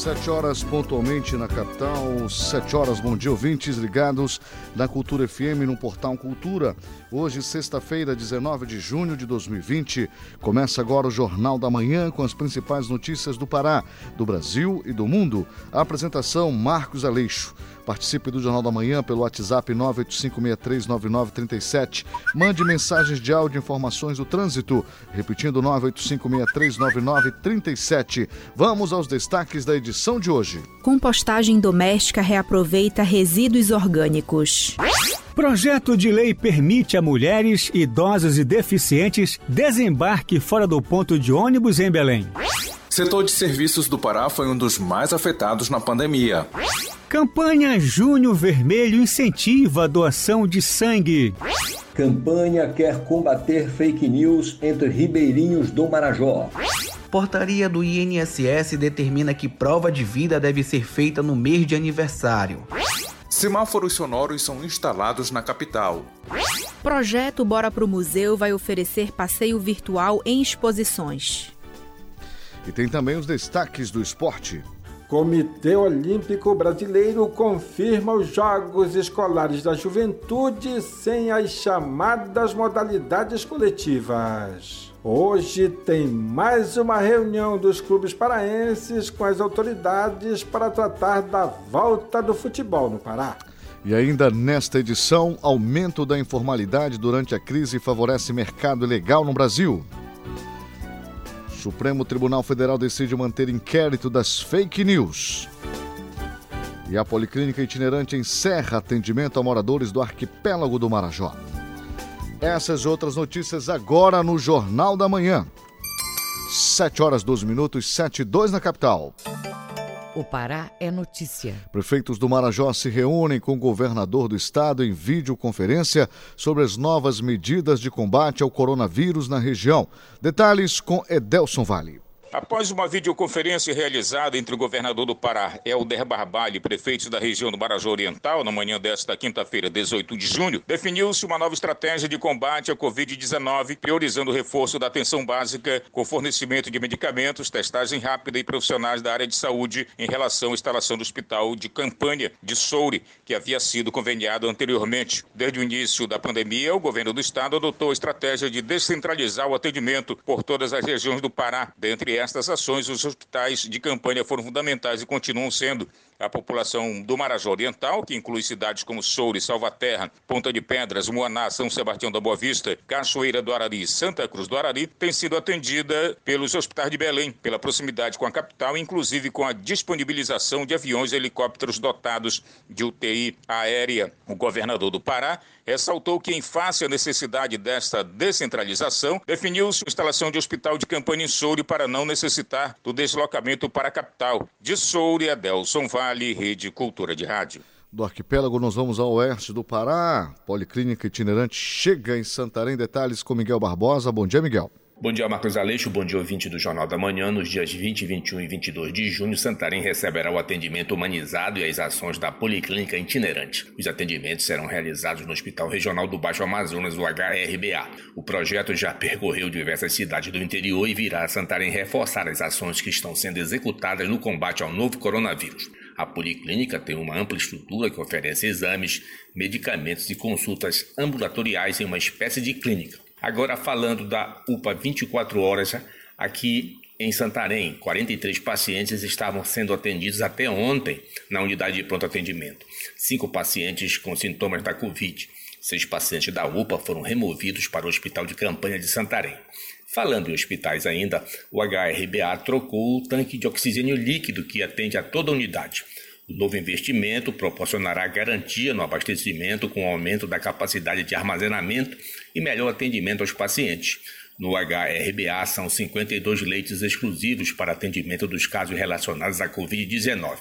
Sete horas pontualmente na capital, sete horas, bom dia, ouvintes ligados na Cultura FM no Portal Cultura. Hoje, sexta-feira, 19 de junho de 2020, começa agora o Jornal da Manhã com as principais notícias do Pará, do Brasil e do mundo. A apresentação, Marcos Aleixo. Participe do Jornal da Manhã pelo WhatsApp 985639937. Mande mensagens de áudio e informações do trânsito, repetindo 985639937. Vamos aos destaques da edição de hoje. Compostagem doméstica reaproveita resíduos orgânicos. Projeto de lei permite a mulheres, idosos e deficientes desembarque fora do ponto de ônibus em Belém. Setor de serviços do Pará foi um dos mais afetados na pandemia. Campanha Junho Vermelho incentiva a doação de sangue. Campanha quer combater fake news entre ribeirinhos do Marajó. Portaria do INSS determina que prova de vida deve ser feita no mês de aniversário. Semáforos sonoros são instalados na capital. Projeto Bora Pro Museu vai oferecer passeio virtual em exposições. E tem também os destaques do esporte. Comitê Olímpico Brasileiro confirma os Jogos Escolares da Juventude sem as chamadas modalidades coletivas. Hoje tem mais uma reunião dos clubes paraenses com as autoridades para tratar da volta do futebol no Pará. E ainda nesta edição, aumento da informalidade durante a crise favorece mercado ilegal no Brasil. Supremo Tribunal Federal decide manter inquérito das fake news. E a Policlínica Itinerante encerra atendimento a moradores do arquipélago do Marajó. Essas outras notícias agora no Jornal da Manhã. 7 horas 12 minutos, 7 e 2 na capital. O Pará é notícia. Prefeitos do Marajó se reúnem com o governador do estado em videoconferência sobre as novas medidas de combate ao coronavírus na região. Detalhes com Edelson Vale. Após uma videoconferência realizada entre o governador do Pará, Helder Barbalho, e prefeitos da região do Marajó Oriental, na manhã desta quinta-feira, 18 de junho, definiu-se uma nova estratégia de combate à Covid-19, priorizando o reforço da atenção básica com fornecimento de medicamentos, testagem rápida e profissionais da área de saúde em relação à instalação do hospital de campanha de Soure, que havia sido conveniado anteriormente. Desde o início da pandemia, o governo do estado adotou a estratégia de descentralizar o atendimento por todas as regiões do Pará, dentre estas ações, os hospitais de campanha foram fundamentais e continuam sendo. A população do Marajó Oriental, que inclui cidades como Soure, Salvaterra, Ponta de Pedras, Moaná, São Sebastião da Boa Vista, Cachoeira do Arari e Santa Cruz do Arari, tem sido atendida pelos hospitais de Belém, pela proximidade com a capital, inclusive com a disponibilização de aviões e helicópteros dotados de UTI aérea. O governador do Pará ressaltou que, em face à necessidade desta descentralização, definiu-se a instalação de hospital de campanha em Soure para não necessitar do deslocamento para a capital. De Soure, Adelson Vale, Rede Cultura de Rádio. Do arquipélago, nós vamos ao oeste do Pará. Policlínica itinerante chega em Santarém. Detalhes com Miguel Barbosa. Bom dia, Miguel. Bom dia, Marcos Aleixo. Bom dia, ouvinte do Jornal da Manhã. Nos dias 20, 21 e 22 de junho, Santarém receberá o atendimento humanizado e as ações da Policlínica Itinerante. Os atendimentos serão realizados no Hospital Regional do Baixo Amazonas, o HRBA. O projeto já percorreu diversas cidades do interior e virá a Santarém reforçar as ações que estão sendo executadas no combate ao novo coronavírus. A Policlínica tem uma ampla estrutura que oferece exames, medicamentos e consultas ambulatoriais em uma espécie de clínica. Agora falando da UPA 24 horas, aqui em Santarém, 43 pacientes estavam sendo atendidos até ontem na unidade de pronto atendimento. Cinco pacientes com sintomas da Covid. Seis pacientes da UPA foram removidos para o Hospital de Campanha de Santarém. Falando em hospitais ainda, o HRBA trocou o tanque de oxigênio líquido que atende a toda a unidade. O novo investimento proporcionará garantia no abastecimento com aumento da capacidade de armazenamento e melhor atendimento aos pacientes. No HRBA são 52 leitos exclusivos para atendimento dos casos relacionados à Covid-19.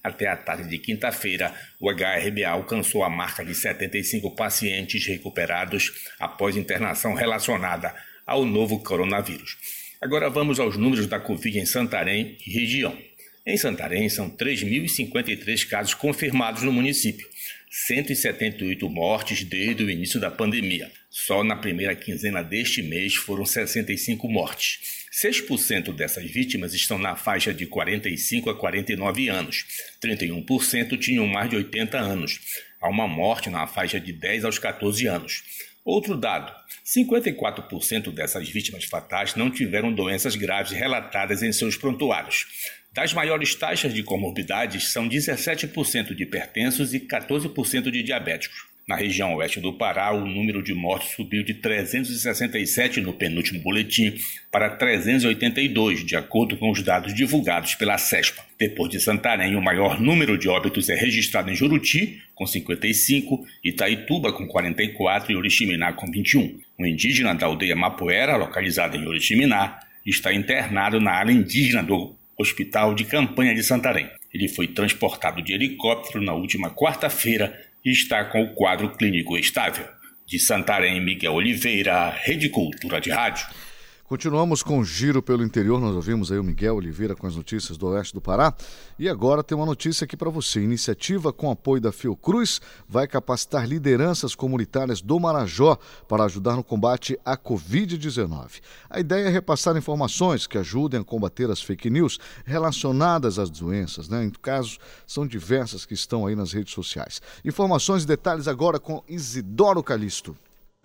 Até a tarde de quinta-feira, o HRBA alcançou a marca de 75 pacientes recuperados após internação relacionada ao novo coronavírus. Agora vamos aos números da Covid em Santarém e região. Em Santarém, são 3.053 casos confirmados no município, 178 mortes desde o início da pandemia. Só na primeira quinzena deste mês foram 65 mortes. 6% dessas vítimas estão na faixa de 45 a 49 anos, 31% tinham mais de 80 anos. Há uma morte na faixa de 10 aos 14 anos. Outro dado: 54% dessas vítimas fatais não tiveram doenças graves relatadas em seus prontuários. Das maiores taxas de comorbidades são 17% de hipertensos e 14% de diabéticos. Na região oeste do Pará, o número de mortes subiu de 367 no penúltimo boletim para 382, de acordo com os dados divulgados pela CESPA. Depois de Santarém, o maior número de óbitos é registrado em Juruti, com 55, Itaituba, com 44 e Oriximiná, com 21. Um indígena da aldeia Mapuera, localizada em Oriximiná, está internado na área indígena do Hospital de Campanha de Santarém. Ele foi transportado de helicóptero na última quarta-feira está com o quadro clínico estável. De Santarém, Miguel Oliveira, Rede Cultura de Rádio. Continuamos com o giro pelo interior. Nós ouvimos aí o Miguel Oliveira com as notícias do oeste do Pará. E agora tem uma notícia aqui para você. Iniciativa com apoio da Fiocruz vai capacitar lideranças comunitárias do Marajó para ajudar no combate à Covid-19. A ideia é repassar informações que ajudem a combater as fake news relacionadas às doenças. Né? Em casos, são diversas que estão aí nas redes sociais. Informações e detalhes agora com Isidoro Calixto.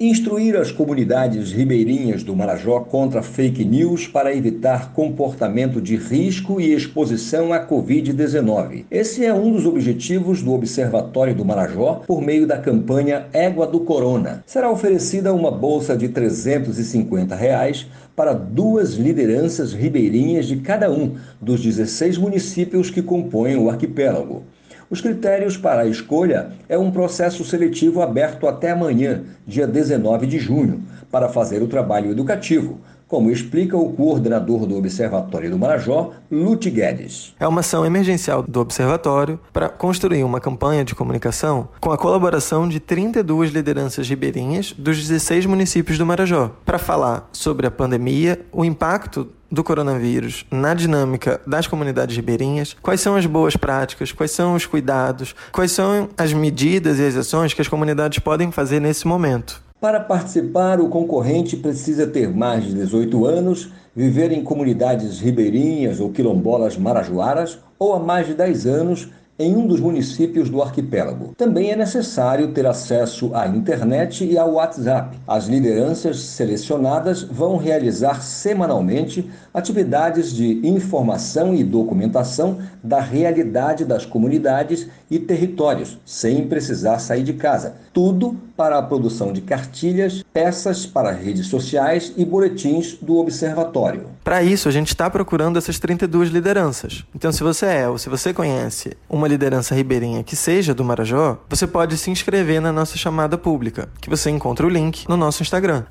Instruir as comunidades ribeirinhas do Marajó contra fake news para evitar comportamento de risco e exposição à Covid-19. Esse é um dos objetivos do Observatório do Marajó por meio da campanha Égua do Corona. Será oferecida uma bolsa de 350 reais para duas lideranças ribeirinhas de cada um dos 16 municípios que compõem o arquipélago. Os critérios para a escolha é um processo seletivo aberto até amanhã, dia 19 de junho, para fazer o trabalho educativo, como explica o coordenador do Observatório do Marajó, Lute Guedes. É uma ação emergencial do Observatório para construir uma campanha de comunicação com a colaboração de 32 lideranças ribeirinhas dos 16 municípios do Marajó, para falar sobre a pandemia, o impacto do coronavírus na dinâmica das comunidades ribeirinhas, quais são as boas práticas, quais são os cuidados, quais são as medidas e as ações que as comunidades podem fazer nesse momento. Para participar, o concorrente precisa ter mais de 18 anos, viver em comunidades ribeirinhas ou quilombolas marajoaras ou há mais de 10 anos em um dos municípios do arquipélago. Também é necessário ter acesso à internet e ao WhatsApp. As lideranças selecionadas vão realizar semanalmente atividades de informação e documentação da realidade das comunidades e territórios, sem precisar sair de casa. Tudo para a produção de cartilhas, peças para redes sociais e boletins do observatório. Para isso, a gente está procurando essas 32 lideranças. Então, se você é ou se você conhece uma liderança ribeirinha que seja do Marajó, você pode se inscrever na nossa chamada pública, que você encontra o link no nosso Instagram,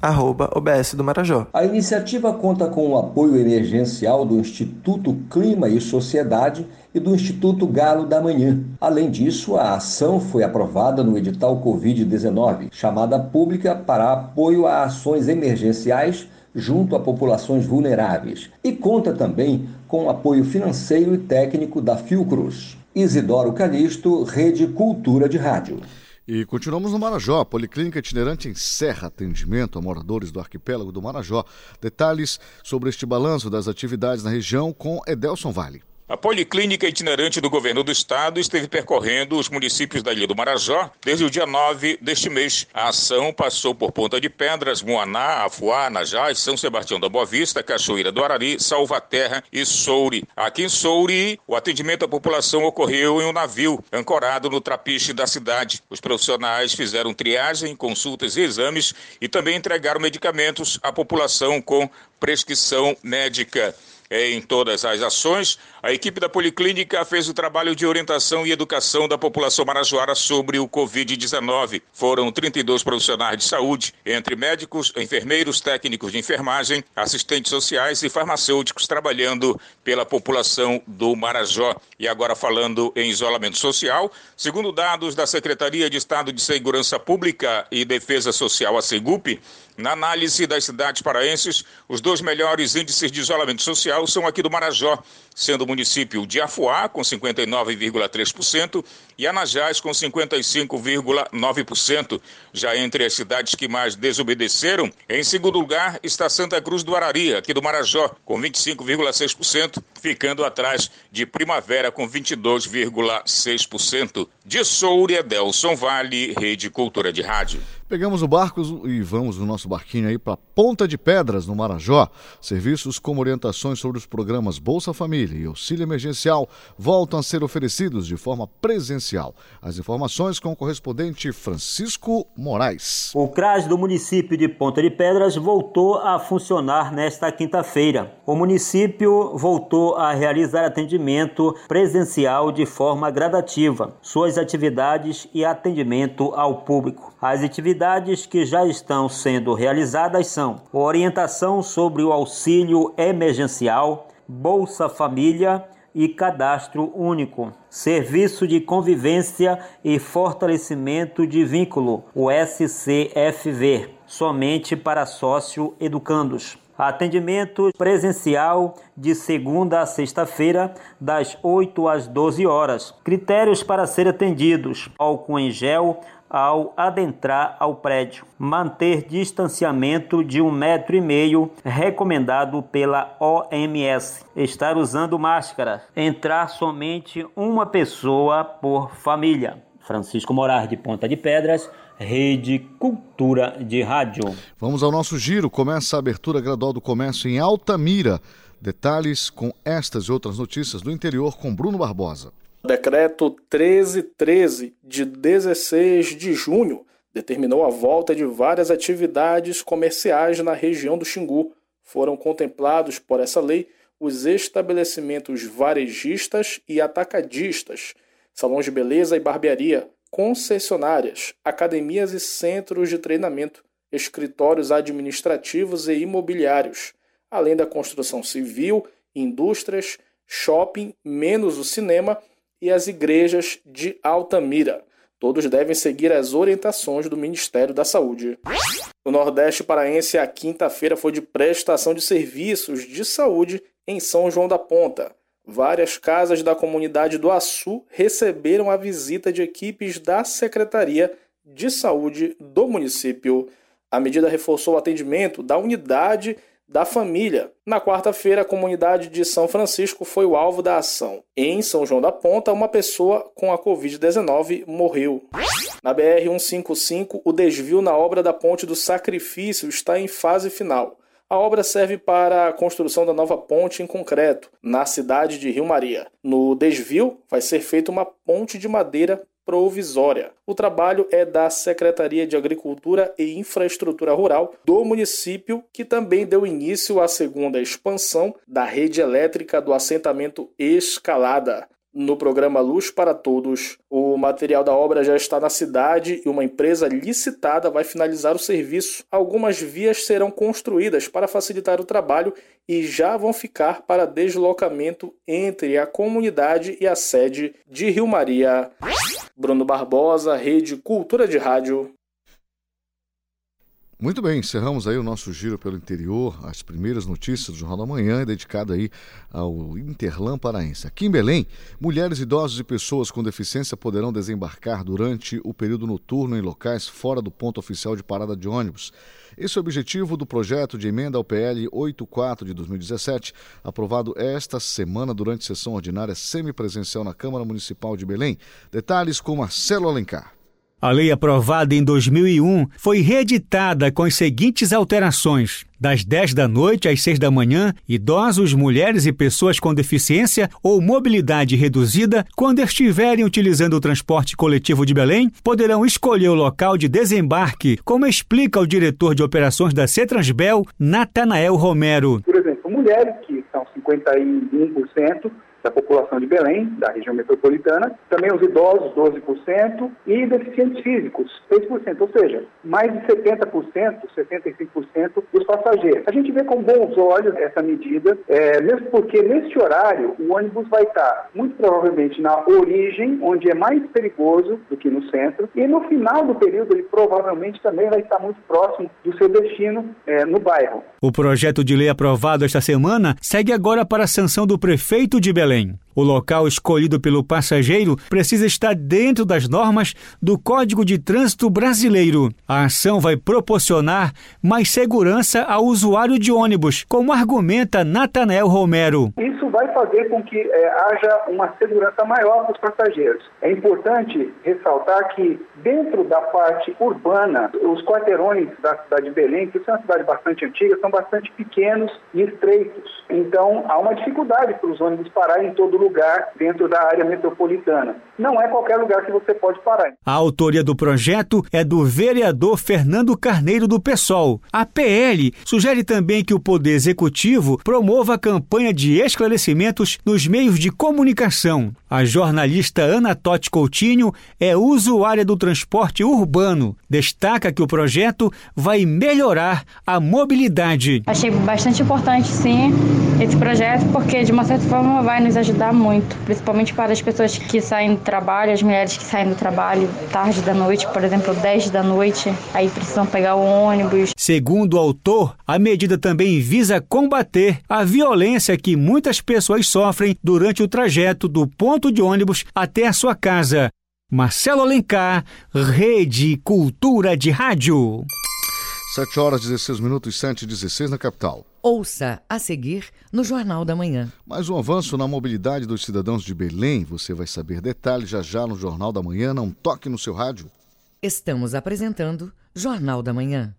OBS do Marajó. A iniciativa conta com o apoio emergencial do Instituto Clima e Sociedade e do Instituto Galo da Manhã. Além disso, a ação foi aprovada no edital Covid-19, chamada pública para apoio a ações emergenciais junto a populações vulneráveis, e conta também com apoio financeiro e técnico da Fiocruz. Isidoro Calixto, Rede Cultura de Rádio. E continuamos no Marajó. Policlínica itinerante encerra atendimento a moradores do arquipélago do Marajó. Detalhes sobre este balanço das atividades na região com Edelson Vale. A Policlínica Itinerante do Governo do Estado esteve percorrendo os municípios da Ilha do Marajó desde o dia 9 deste mês. A ação passou por Ponta de Pedras, Moaná, Afuá, Najás, São Sebastião da Boa Vista, Cachoeira do Arari, Salvaterra e Souri. Aqui em Souri, o atendimento à população ocorreu em um navio ancorado no trapiche da cidade. Os profissionais fizeram triagem, consultas e exames e também entregaram medicamentos à população com prescrição médica. Em todas as ações, A equipe da Policlínica fez o trabalho de orientação e educação da população marajoara sobre o Covid-19. Foram 32 profissionais de saúde, entre médicos, enfermeiros, técnicos de enfermagem, assistentes sociais e farmacêuticos trabalhando pela população do Marajó. E agora falando em isolamento social, segundo dados da Secretaria de Estado de Segurança Pública e Defesa Social, a SEGUP, na análise das cidades paraenses, os dois melhores índices de isolamento social são aqui do Marajó, sendo o município de Afuá, com 59,3%, e Anajás, com 55,9%. Já entre as cidades que mais desobedeceram, em segundo lugar está Santa Cruz do Arari, aqui do Marajó, com 25,6%, ficando atrás de Primavera, com 22,6%. De Soura, Delson Vale, Rede Cultura de Rádio. Pegamos o barco e vamos no nosso barquinho aí para Ponta de Pedras, no Marajó. Serviços como orientações sobre os programas Bolsa Família e Auxílio Emergencial voltam a ser oferecidos de forma presencial. As informações com o correspondente Francisco Moraes. O CRAS do município de Ponta de Pedras voltou a funcionar nesta quinta-feira. O município voltou a realizar atendimento presencial de forma gradativa, suas atividades e atendimento ao público. As atividades que já estão sendo realizadas são orientação sobre o auxílio emergencial, Bolsa Família e Cadastro Único, Serviço de Convivência e Fortalecimento de Vínculo, o SCFV, somente para sócio educandos. Atendimento presencial de segunda a sexta-feira, das 8 às 12 horas. Critérios para ser atendidos: álcool em gel ao adentrar ao prédio. Manter distanciamento de um metro e meio, recomendado pela OMS. Estar usando máscara. Entrar somente uma pessoa por família. Francisco Morar de Ponta de Pedras, Rede Cultura de Rádio. Vamos ao nosso giro. Começa a abertura gradual do comércio em Altamira. Detalhes com estas e outras notícias do interior com Bruno Barbosa. Decreto 1313 de 16 de junho determinou a volta de várias atividades comerciais na região do Xingu. Foram contemplados por essa lei os estabelecimentos varejistas e atacadistas, salões de beleza e barbearia, concessionárias, academias e centros de treinamento, escritórios administrativos e imobiliários, além da construção civil, indústrias, shopping, menos o cinema e as igrejas de Altamira. Todos devem seguir as orientações do Ministério da Saúde. No Nordeste Paraense, a quinta-feira foi de prestação de serviços de saúde em São João da Ponta. Várias casas da comunidade do Açu receberam a visita de equipes da Secretaria de Saúde do município. A medida reforçou o atendimento da unidade da família. Na quarta-feira, a comunidade de São Francisco foi o alvo da ação. Em São João da Ponta, uma pessoa com a Covid-19 morreu. Na BR-155, o desvio na obra da Ponte do Sacrifício está em fase final. A obra serve para a construção da nova ponte em concreto, na cidade de Rio Maria. No desvio, vai ser feita uma ponte de madeira provisória. O trabalho é da Secretaria de Agricultura e Infraestrutura Rural do município, que também deu início à segunda expansão da rede elétrica do assentamento Escalada. No programa Luz para Todos, o material da obra já está na cidade e uma empresa licitada vai finalizar o serviço. Algumas vias serão construídas para facilitar o trabalho e já vão ficar para deslocamento entre a comunidade e a sede de Rio Maria. Bruno Barbosa, Rede Cultura de Rádio. Muito bem, encerramos aí o nosso giro pelo interior, as primeiras notícias do Jornal da Manhã, dedicado aí ao Interlan Paraense. Aqui em Belém, mulheres, idosos e pessoas com deficiência poderão desembarcar durante o período noturno em locais fora do ponto oficial de parada de ônibus. Esse é o objetivo do projeto de emenda ao PL 84 de 2017, aprovado esta semana durante sessão ordinária semipresencial na Câmara Municipal de Belém. Detalhes com Marcelo Alencar. A lei aprovada em 2001 foi reeditada com as seguintes alterações. Das 10 da noite às 6 da manhã, idosos, mulheres e pessoas com deficiência ou mobilidade reduzida, quando estiverem utilizando o transporte coletivo de Belém, poderão escolher o local de desembarque, como explica o diretor de operações da Cetransbel, Natanael Romero. Por exemplo, mulheres que são 51%, da população de Belém, da região metropolitana, também os idosos, 12%, e deficientes físicos, 6%, ou seja, mais de 70%, 75% dos passageiros. A gente vê com bons olhos essa medida, é, mesmo porque neste horário o ônibus vai estar muito provavelmente na origem, onde é mais perigoso do que no centro, e no final do período ele provavelmente também vai estar muito próximo do seu destino é, no bairro. O projeto de lei aprovado esta semana segue agora para a sanção do prefeito de Belém. killing O local escolhido pelo passageiro precisa estar dentro das normas do Código de Trânsito Brasileiro. A ação vai proporcionar mais segurança ao usuário de ônibus, como argumenta Natanael Romero. Isso vai fazer com que é, haja uma segurança maior para os passageiros. É importante ressaltar que, dentro da parte urbana, os quarteirões da cidade de Belém, que é uma cidade bastante antiga, são bastante pequenos e estreitos. Então, há uma dificuldade para os ônibus pararem em todo lugar dentro da área metropolitana. Não é qualquer lugar que você pode parar. A autoria do projeto é do vereador Fernando Carneiro do PSOL. A PL sugere também que o Poder Executivo promova a campanha de esclarecimentos nos meios de comunicação. A jornalista Ana Totti Coutinho é usuária do transporte urbano. Destaca que o projeto vai melhorar a mobilidade. Achei bastante importante, sim, esse projeto, porque de uma certa forma vai nos ajudar muito, principalmente para as pessoas que saem do trabalho, as mulheres que saem do trabalho tarde da noite, por exemplo, 10 da noite, aí precisam pegar o ônibus. Segundo o autor, a medida também visa combater a violência que muitas pessoas sofrem durante o trajeto do ponto de ônibus até a sua casa. Marcelo Alencar, Rede Cultura de Rádio. 7 horas 16 minutos 7 e 16 na capital. Ouça a seguir no Jornal da Manhã. Mais um avanço na mobilidade dos cidadãos de Belém. Você vai saber detalhes já já no Jornal da Manhã. Não toque no seu rádio. Estamos apresentando Jornal da Manhã.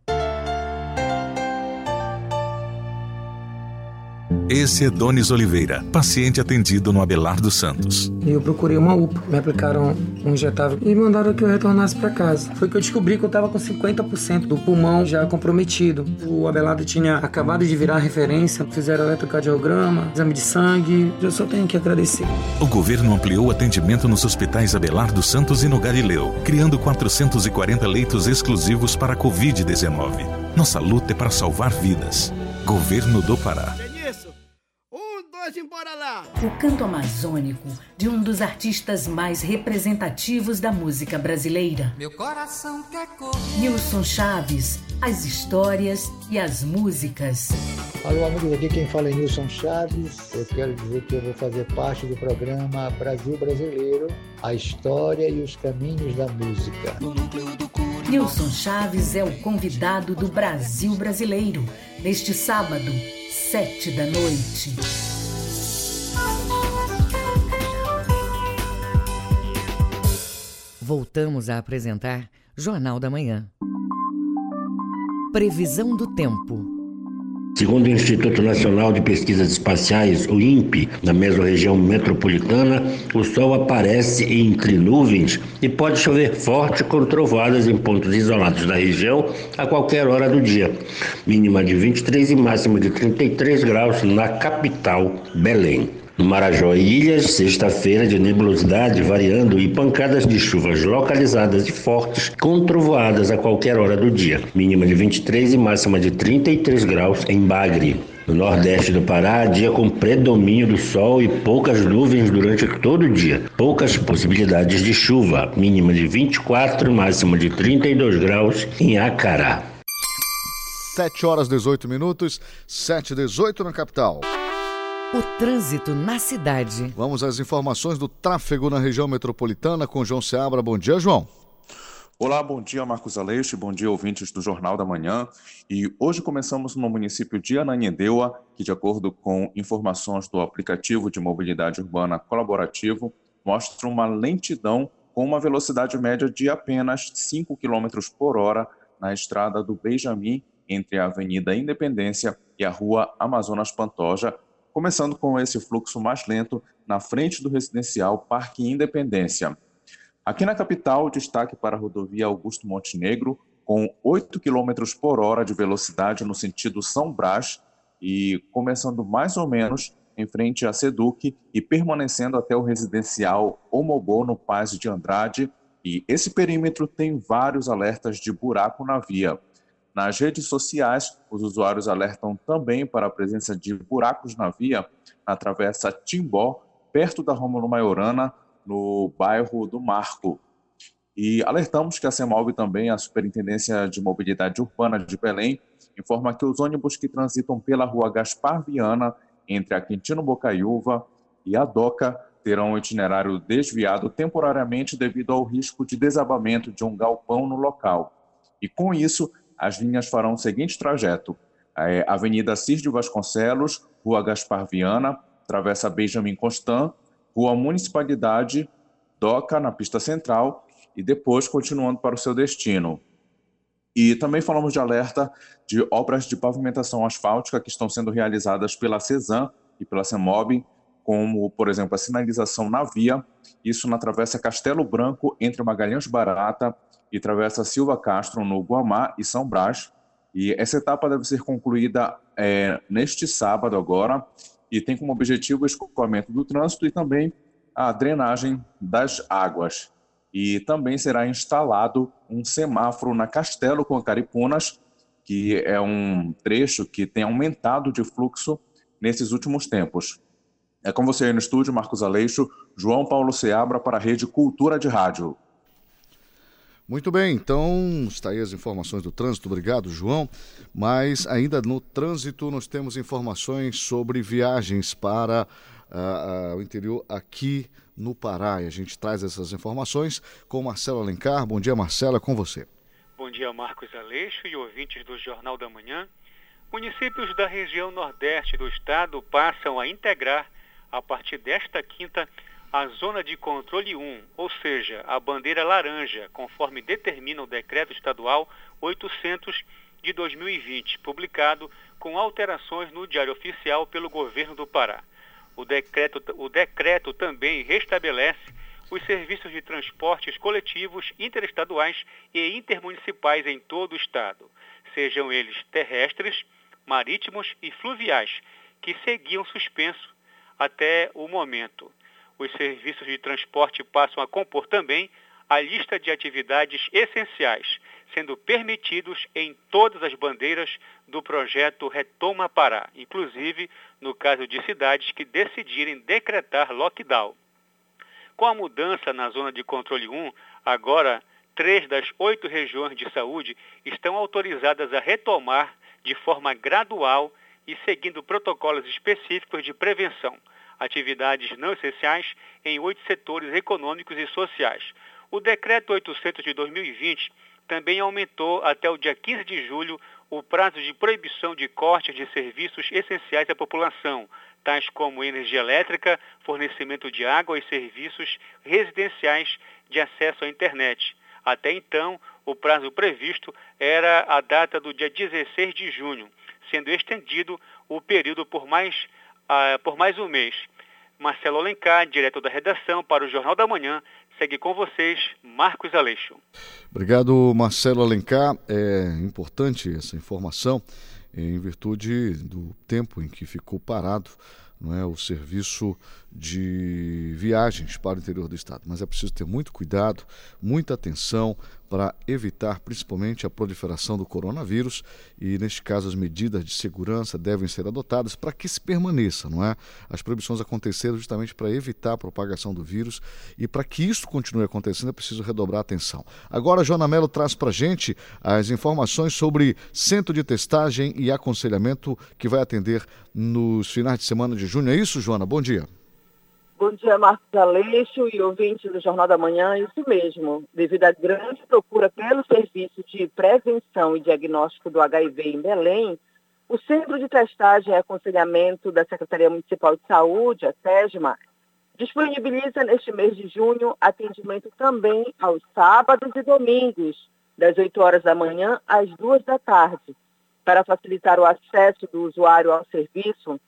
Esse é Donis Oliveira, paciente atendido no Abelardo Santos. Eu procurei uma UPA, me aplicaram um injetável e mandaram que eu retornasse para casa. Foi que eu descobri que eu estava com 50% do pulmão já comprometido. O Abelardo tinha acabado de virar referência, fizeram eletrocardiograma, exame de sangue. Eu só tenho que agradecer. O governo ampliou o atendimento nos hospitais Abelardo Santos e no Galileu, criando 440 leitos exclusivos para a Covid-19. Nossa luta é para salvar vidas. Governo do Pará embora lá! O canto amazônico de um dos artistas mais representativos da música brasileira. Meu coração quer cor. Nilson Chaves, as histórias e as músicas. Alô, amigos, aqui quem fala é Nilson Chaves. Eu quero dizer que eu vou fazer parte do programa Brasil Brasileiro, a história e os caminhos da música. Nilson Chaves é o convidado do Brasil Brasileiro, neste sábado, sete da noite. Voltamos a apresentar Jornal da Manhã. Previsão do tempo. Segundo o Instituto Nacional de Pesquisas Espaciais, o INPE, na mesorregião metropolitana, o Sol aparece entre nuvens e pode chover forte com trovoadas em pontos isolados da região a qualquer hora do dia. Mínima de 23 e máxima de 33 graus na capital, Belém. No Marajó e Ilhas, sexta-feira de nebulosidade variando e pancadas de chuvas localizadas e fortes com trovoadas a qualquer hora do dia. Mínima de 23 e máxima de 33 graus em Bagre. No nordeste do Pará, dia com predomínio do sol e poucas nuvens durante todo o dia. Poucas possibilidades de chuva, mínima de 24 e máxima de 32 graus em Acará. 7 horas 18 minutos, 7 e 18 na capital. O trânsito na cidade. Vamos às informações do tráfego na região metropolitana com João Seabra. Bom dia, João. Olá, bom dia, Marcos Aleixo, bom dia, ouvintes do Jornal da Manhã. E hoje começamos no município de Ananindeua, que, de acordo com informações do aplicativo de mobilidade urbana colaborativo, mostra uma lentidão com uma velocidade média de apenas 5 km por hora na estrada do Benjamin, entre a Avenida Independência e a Rua Amazonas Pantoja, começando com esse fluxo mais lento na frente do residencial Parque Independência. Aqui na capital, destaque para a rodovia Augusto Montenegro, com 8 km por hora de velocidade no sentido São Brás e começando mais ou menos em frente à Seduc e permanecendo até o residencial Homobô no Paz de Andrade. E esse perímetro tem vários alertas de buraco na via. Nas redes sociais, os usuários alertam também para a presença de buracos na via na travessa Timbó, perto da Rômulo Maiorana, no bairro do Marco. E alertamos que a CEMOB também, a Superintendência de Mobilidade Urbana de Belém, informa que os ônibus que transitam pela rua Gaspar Viana, entre a Quintino Bocaiúva e a Doca, terão o itinerário desviado temporariamente devido ao risco de desabamento de um galpão no local. E com isso, as linhas farão o seguinte trajeto: é, Avenida Cis de Vasconcelos, Rua Gaspar Viana, Travessa Benjamin Constant, Rua Municipalidade, Doca na pista central e depois continuando para o seu destino. E também falamos de alerta de obras de pavimentação asfáltica que estão sendo realizadas pela CESAM e pela CEMOB, como, por exemplo, a sinalização na via, isso na travessa Castelo Branco, entre Magalhães Barata e travessa Silva Castro, no Guamá e São Brás. E essa etapa deve ser concluída é, neste sábado agora, e tem como objetivo o escoamento do trânsito e também a drenagem das águas e também será instalado um semáforo na Castelo com Caripunas, que é um trecho que tem aumentado de fluxo nesses últimos tempos. É com você aí no estúdio, Marcos Aleixo, João Paulo Seabra para a Rede Cultura de Rádio. Muito bem, então está aí as informações do trânsito, obrigado, João. Mas ainda no trânsito nós temos informações sobre viagens para uh, uh, o interior aqui no Pará. E a gente traz essas informações com Marcelo Alencar. Bom dia, Marcela, com você. Bom dia, Marcos Aleixo e ouvintes do Jornal da Manhã. Municípios da região nordeste do estado passam a integrar, a partir desta quinta, a zona de controle 1, ou seja, a bandeira laranja, conforme determina o decreto estadual 800 de 2020, publicado com alterações no Diário Oficial pelo governo do Pará. O decreto, o decreto também restabelece os serviços de transportes coletivos interestaduais e intermunicipais em todo o Estado, sejam eles terrestres, marítimos e fluviais, que seguiam suspenso até o momento. Os serviços de transporte passam a compor também a lista de atividades essenciais, sendo permitidos em todas as bandeiras do projeto Retoma Pará, inclusive no caso de cidades que decidirem decretar lockdown. Com a mudança na zona de controle 1, agora três das oito regiões de saúde estão autorizadas a retomar de forma gradual e seguindo protocolos específicos de prevenção atividades não essenciais em oito setores econômicos e sociais. O decreto 800 de 2020 também aumentou até o dia 15 de julho o prazo de proibição de corte de serviços essenciais à população, tais como energia elétrica, fornecimento de água e serviços residenciais de acesso à internet. Até então, o prazo previsto era a data do dia 16 de junho, sendo estendido o período por mais, uh, por mais um mês. Marcelo Alencar, diretor da redação para o Jornal da Manhã, segue com vocês, Marcos Aleixo. Obrigado, Marcelo Alencar. É importante essa informação em virtude do tempo em que ficou parado não é, o serviço de viagens para o interior do estado. Mas é preciso ter muito cuidado, muita atenção para evitar principalmente a proliferação do coronavírus e, neste caso, as medidas de segurança devem ser adotadas para que se permaneça, não é? As proibições aconteceram justamente para evitar a propagação do vírus e para que isso continue acontecendo é preciso redobrar a atenção. Agora, Joana Mello traz para a gente as informações sobre centro de testagem e aconselhamento que vai atender nos finais de semana de junho. É isso, Joana? Bom dia. Bom dia, Marcos Aleixo e ouvintes do Jornal da Manhã. Isso mesmo, devido à grande procura pelo serviço de prevenção e diagnóstico do HIV em Belém, o Centro de Testagem e Aconselhamento da Secretaria Municipal de Saúde, a SESMA, disponibiliza neste mês de junho atendimento também aos sábados e domingos, das 8 horas da manhã às 2 da tarde. Para facilitar o acesso do usuário ao serviço,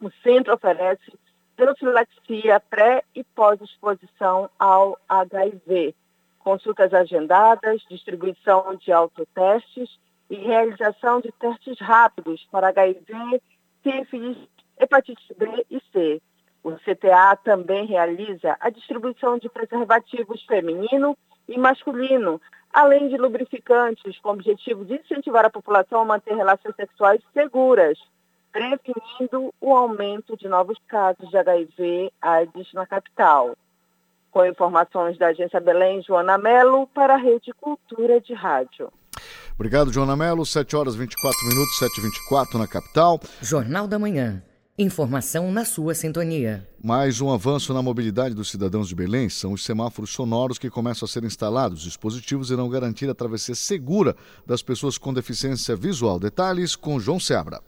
o centro oferece profilaxia pré e pós-exposição ao HIV, consultas agendadas, distribuição de autotestes e realização de testes rápidos para HIV, sífilis hepatite B e C. O CTA também realiza a distribuição de preservativos feminino e masculino, além de lubrificantes, com o objetivo de incentivar a população a manter relações sexuais seguras, prevenindo o aumento de novos casos de HIV AIDS na capital. Com informações da Agência Belém, Joana Melo, para a Rede Cultura de Rádio. Obrigado, Joana Melo. 7 horas 24 minutos, 7 e 24 na capital. Jornal da Manhã. Informação na sua sintonia. Mais um avanço na mobilidade dos cidadãos de Belém são os semáforos sonoros que começam a ser instalados. Os dispositivos irão garantir a travessia segura das pessoas com deficiência visual. Detalhes com João Seabra.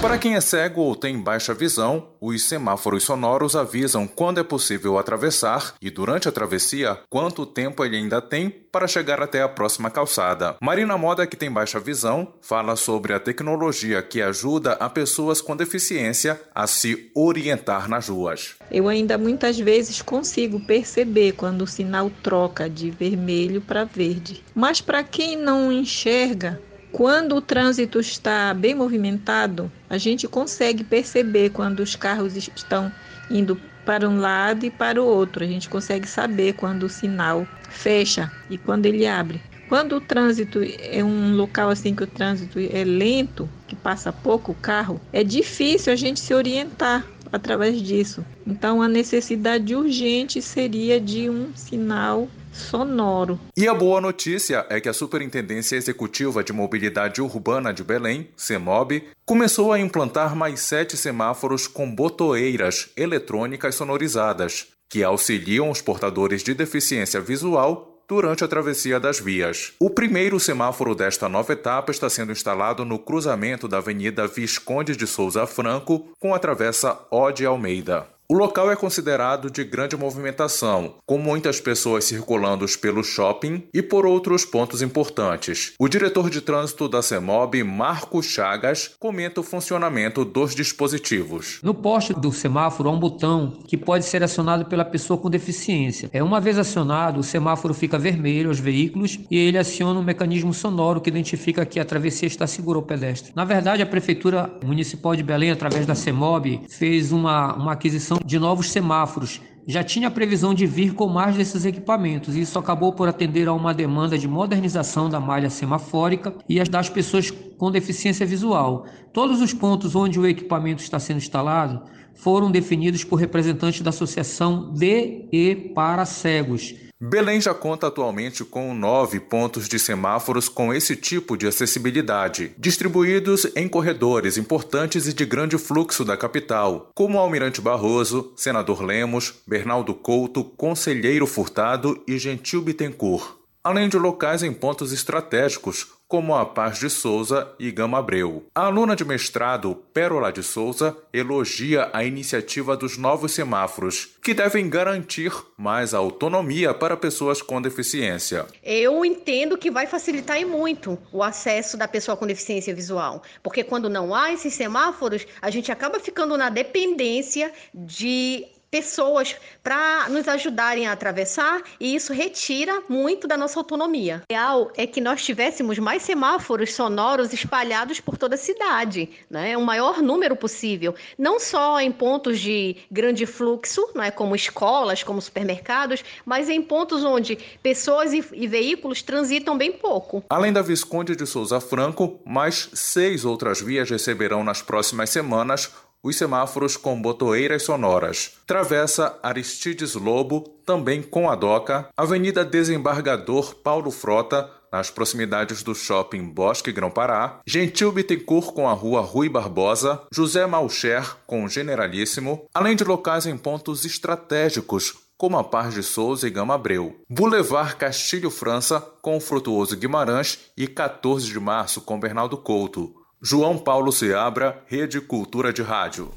Para quem é cego ou tem baixa visão, os semáforos sonoros avisam quando é possível atravessar e, durante a travessia, quanto tempo ele ainda tem para chegar até a próxima calçada. Marina Moda, que tem baixa visão, fala sobre a tecnologia que ajuda a pessoas com deficiência a se orientar nas ruas. Eu ainda muitas vezes consigo perceber quando o sinal troca de vermelho para verde. Mas para quem não enxerga, quando o trânsito está bem movimentado, a gente consegue perceber quando os carros estão indo para um lado e para o outro. A gente consegue saber quando o sinal fecha e quando ele abre. Quando o trânsito é um local assim que o trânsito é lento, que passa pouco carro, é difícil a gente se orientar através disso. Então a necessidade urgente seria de um sinal sonoro. E a boa notícia é que a Superintendência Executiva de Mobilidade Urbana de Belém, CEMOB, começou a implantar mais sete semáforos com botoeiras eletrônicas sonorizadas, que auxiliam os portadores de deficiência visual durante a travessia das vias. O primeiro semáforo desta nova etapa está sendo instalado no cruzamento da Avenida Visconde de Souza Franco com a travessa Ode Almeida. O local é considerado de grande movimentação, com muitas pessoas circulando pelo shopping e por outros pontos importantes. O diretor de trânsito da CEMOB, Marco Chagas, comenta o funcionamento dos dispositivos. No poste do semáforo há um botão que pode ser acionado pela pessoa com deficiência. É uma vez acionado, o semáforo fica vermelho aos veículos e ele aciona um mecanismo sonoro que identifica que a travessia está segura ao pedestre. Na verdade, a prefeitura municipal de Belém, através da CEMOB, fez uma, uma aquisição de novos semáforos. Já tinha previsão de vir com mais desses equipamentos, e isso acabou por atender a uma demanda de modernização da malha semafórica e as das pessoas com deficiência visual. Todos os pontos onde o equipamento está sendo instalado foram definidos por representantes da Associação de e para Cegos Belém já conta atualmente com nove pontos de semáforos com esse tipo de acessibilidade, distribuídos em corredores importantes e de grande fluxo da capital, como Almirante Barroso, Senador Lemos, Bernardo Couto, Conselheiro Furtado e Gentil Bittencourt, além de locais em pontos estratégicos, como a Paz de Souza e Gama Abreu. A aluna de mestrado, Pérola de Souza, elogia a iniciativa dos novos semáforos, que devem garantir mais autonomia para pessoas com deficiência. Eu entendo que vai facilitar e muito o acesso da pessoa com deficiência visual, porque quando não há esses semáforos, a gente acaba ficando na dependência de pessoas para nos ajudarem a atravessar e isso retira muito da nossa autonomia. O ideal é que nós tivéssemos mais semáforos sonoros espalhados por toda a cidade, né? o maior número possível, não só em pontos de grande fluxo, né? como escolas, como supermercados, mas em pontos onde pessoas e, e veículos transitam bem pouco. Além da Visconde de Souza Franco, mais seis outras vias receberão nas próximas semanas os semáforos com botoeiras sonoras. Travessa Aristides Lobo, também com a DOCA, Avenida Desembargador Paulo Frota, nas proximidades do shopping Bosque Grão-Pará, Gentil Bittencourt com a rua Rui Barbosa, José Malcher com Generalíssimo, além de locais em pontos estratégicos como a Paz de Souza e Gama Abreu, Boulevard Castilho França com Frutuoso Guimarães e 14 de março com Bernardo Couto, João Paulo Seabra, Rede Cultura de Rádio.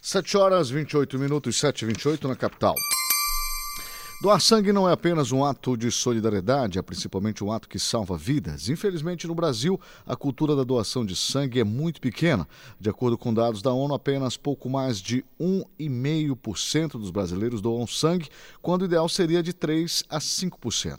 7 horas 28 minutos, 7 e 28 na capital. Doar sangue não é apenas um ato de solidariedade, é principalmente um ato que salva vidas. Infelizmente, no Brasil, a cultura da doação de sangue é muito pequena. De acordo com dados da ONU, apenas pouco mais de 1,5% dos brasileiros doam sangue, quando o ideal seria de 3 a 5%.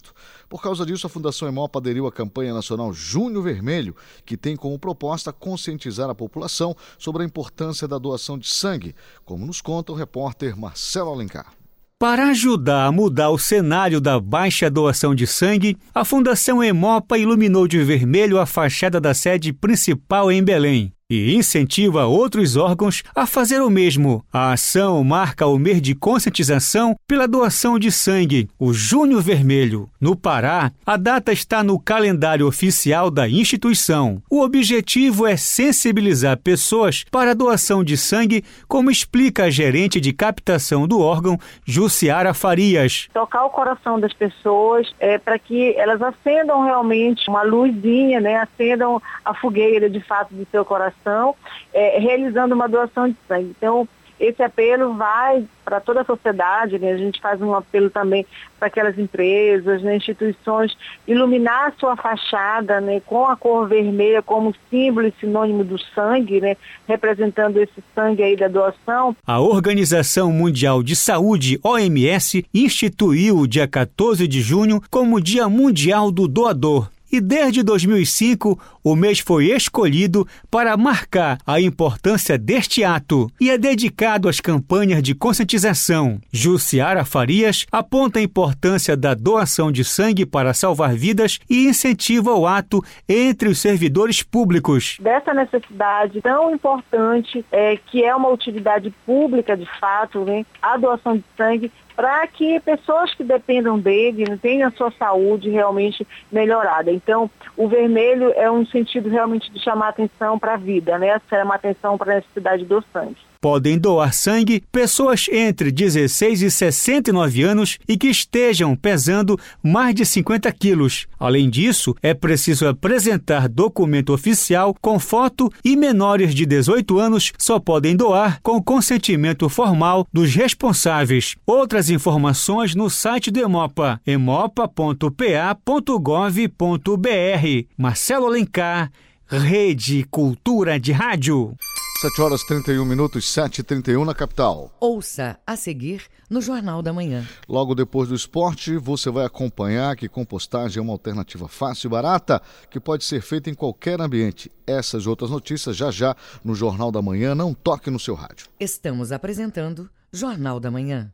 Por causa disso, a Fundação Hemopa aderiu à campanha nacional Junho Vermelho, que tem como proposta conscientizar a população sobre a importância da doação de sangue, como nos conta o repórter Marcelo Alencar. Para ajudar a mudar o cenário da baixa doação de sangue, a Fundação Hemopa iluminou de vermelho a fachada da sede principal em Belém e incentiva outros órgãos a fazer o mesmo. A ação marca o mês de conscientização pela doação de sangue, o Junho Vermelho. No Pará, a data está no calendário oficial da instituição. O objetivo é sensibilizar pessoas para a doação de sangue, como explica a gerente de captação do órgão, Jussiara Farias. Tocar o coração das pessoas é para que elas acendam realmente uma luzinha, né? acendam a fogueira de fato do seu coração doação, é, realizando uma doação de sangue. Então, esse apelo vai para toda a sociedade, né? a gente faz um apelo também para aquelas empresas, né? instituições, iluminar a sua fachada né? com a cor vermelha como símbolo e sinônimo do sangue, né? representando esse sangue aí da doação. A Organização Mundial de Saúde, OMS, instituiu o dia 14 de junho como Dia Mundial do Doador. E desde 2005, o mês foi escolhido para marcar a importância deste ato e é dedicado às campanhas de conscientização. Jussiara Farias aponta a importância da doação de sangue para salvar vidas e incentiva o ato entre os servidores públicos. Dessa necessidade tão importante, é, que é uma utilidade pública de fato, né, a doação de sangue para que pessoas que dependam dele tenham a sua saúde realmente melhorada. Então, o vermelho é um sentido realmente de chamar atenção para a vida, né? Chamar atenção para a necessidade do sangue podem doar sangue pessoas entre 16 e 69 anos e que estejam pesando mais de 50 quilos. Além disso, é preciso apresentar documento oficial com foto e menores de 18 anos só podem doar com consentimento formal dos responsáveis. Outras informações no site do Emopa, emopa.pa.gov.br. Marcelo Alencar, Rede Cultura de Rádio. 7 horas 31 minutos, 7h31 na capital. Ouça a seguir no Jornal da Manhã. Logo depois do esporte, você vai acompanhar que compostagem é uma alternativa fácil e barata que pode ser feita em qualquer ambiente. Essas e outras notícias já já no Jornal da Manhã. Não toque no seu rádio. Estamos apresentando Jornal da Manhã.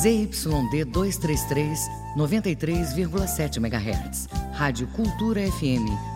ZYD 233, 93,7 MHz. Rádio Cultura FM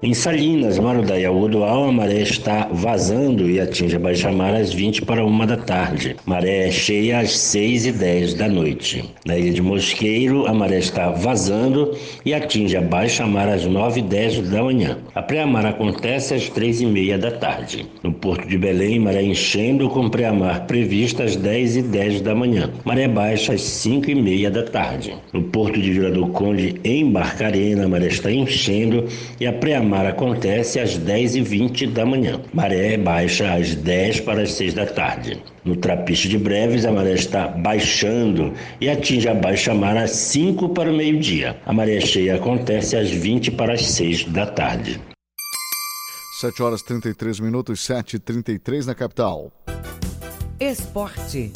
Em Salinas, Marudaiaúdoal, a maré está vazando e atinge a baixa mar às 20 para 1 da tarde. Maré é cheia às 6 e 10 da noite. Na ilha de Mosqueiro, a maré está vazando e atinge a baixa mar às 9 e 10 da manhã. A pré-mar acontece às 3 e meia da tarde. No Porto de Belém, maré enchendo com pré-mar prevista às 10 e 10 da manhã. Maré baixa às 5 e meia da tarde. No Porto de Vila do Conde, em Barcarena, a maré está enchendo e a pré-mar mar acontece às 10h20 da manhã. Maré baixa às 10 para as 6 da tarde. No Trapiche de Breves, a maré está baixando e atinge a baixa mar às 5 para o meio-dia. A maré cheia acontece às 20 para as 6 da tarde. 7 horas 33 minutos, 7h33 na capital. Esporte.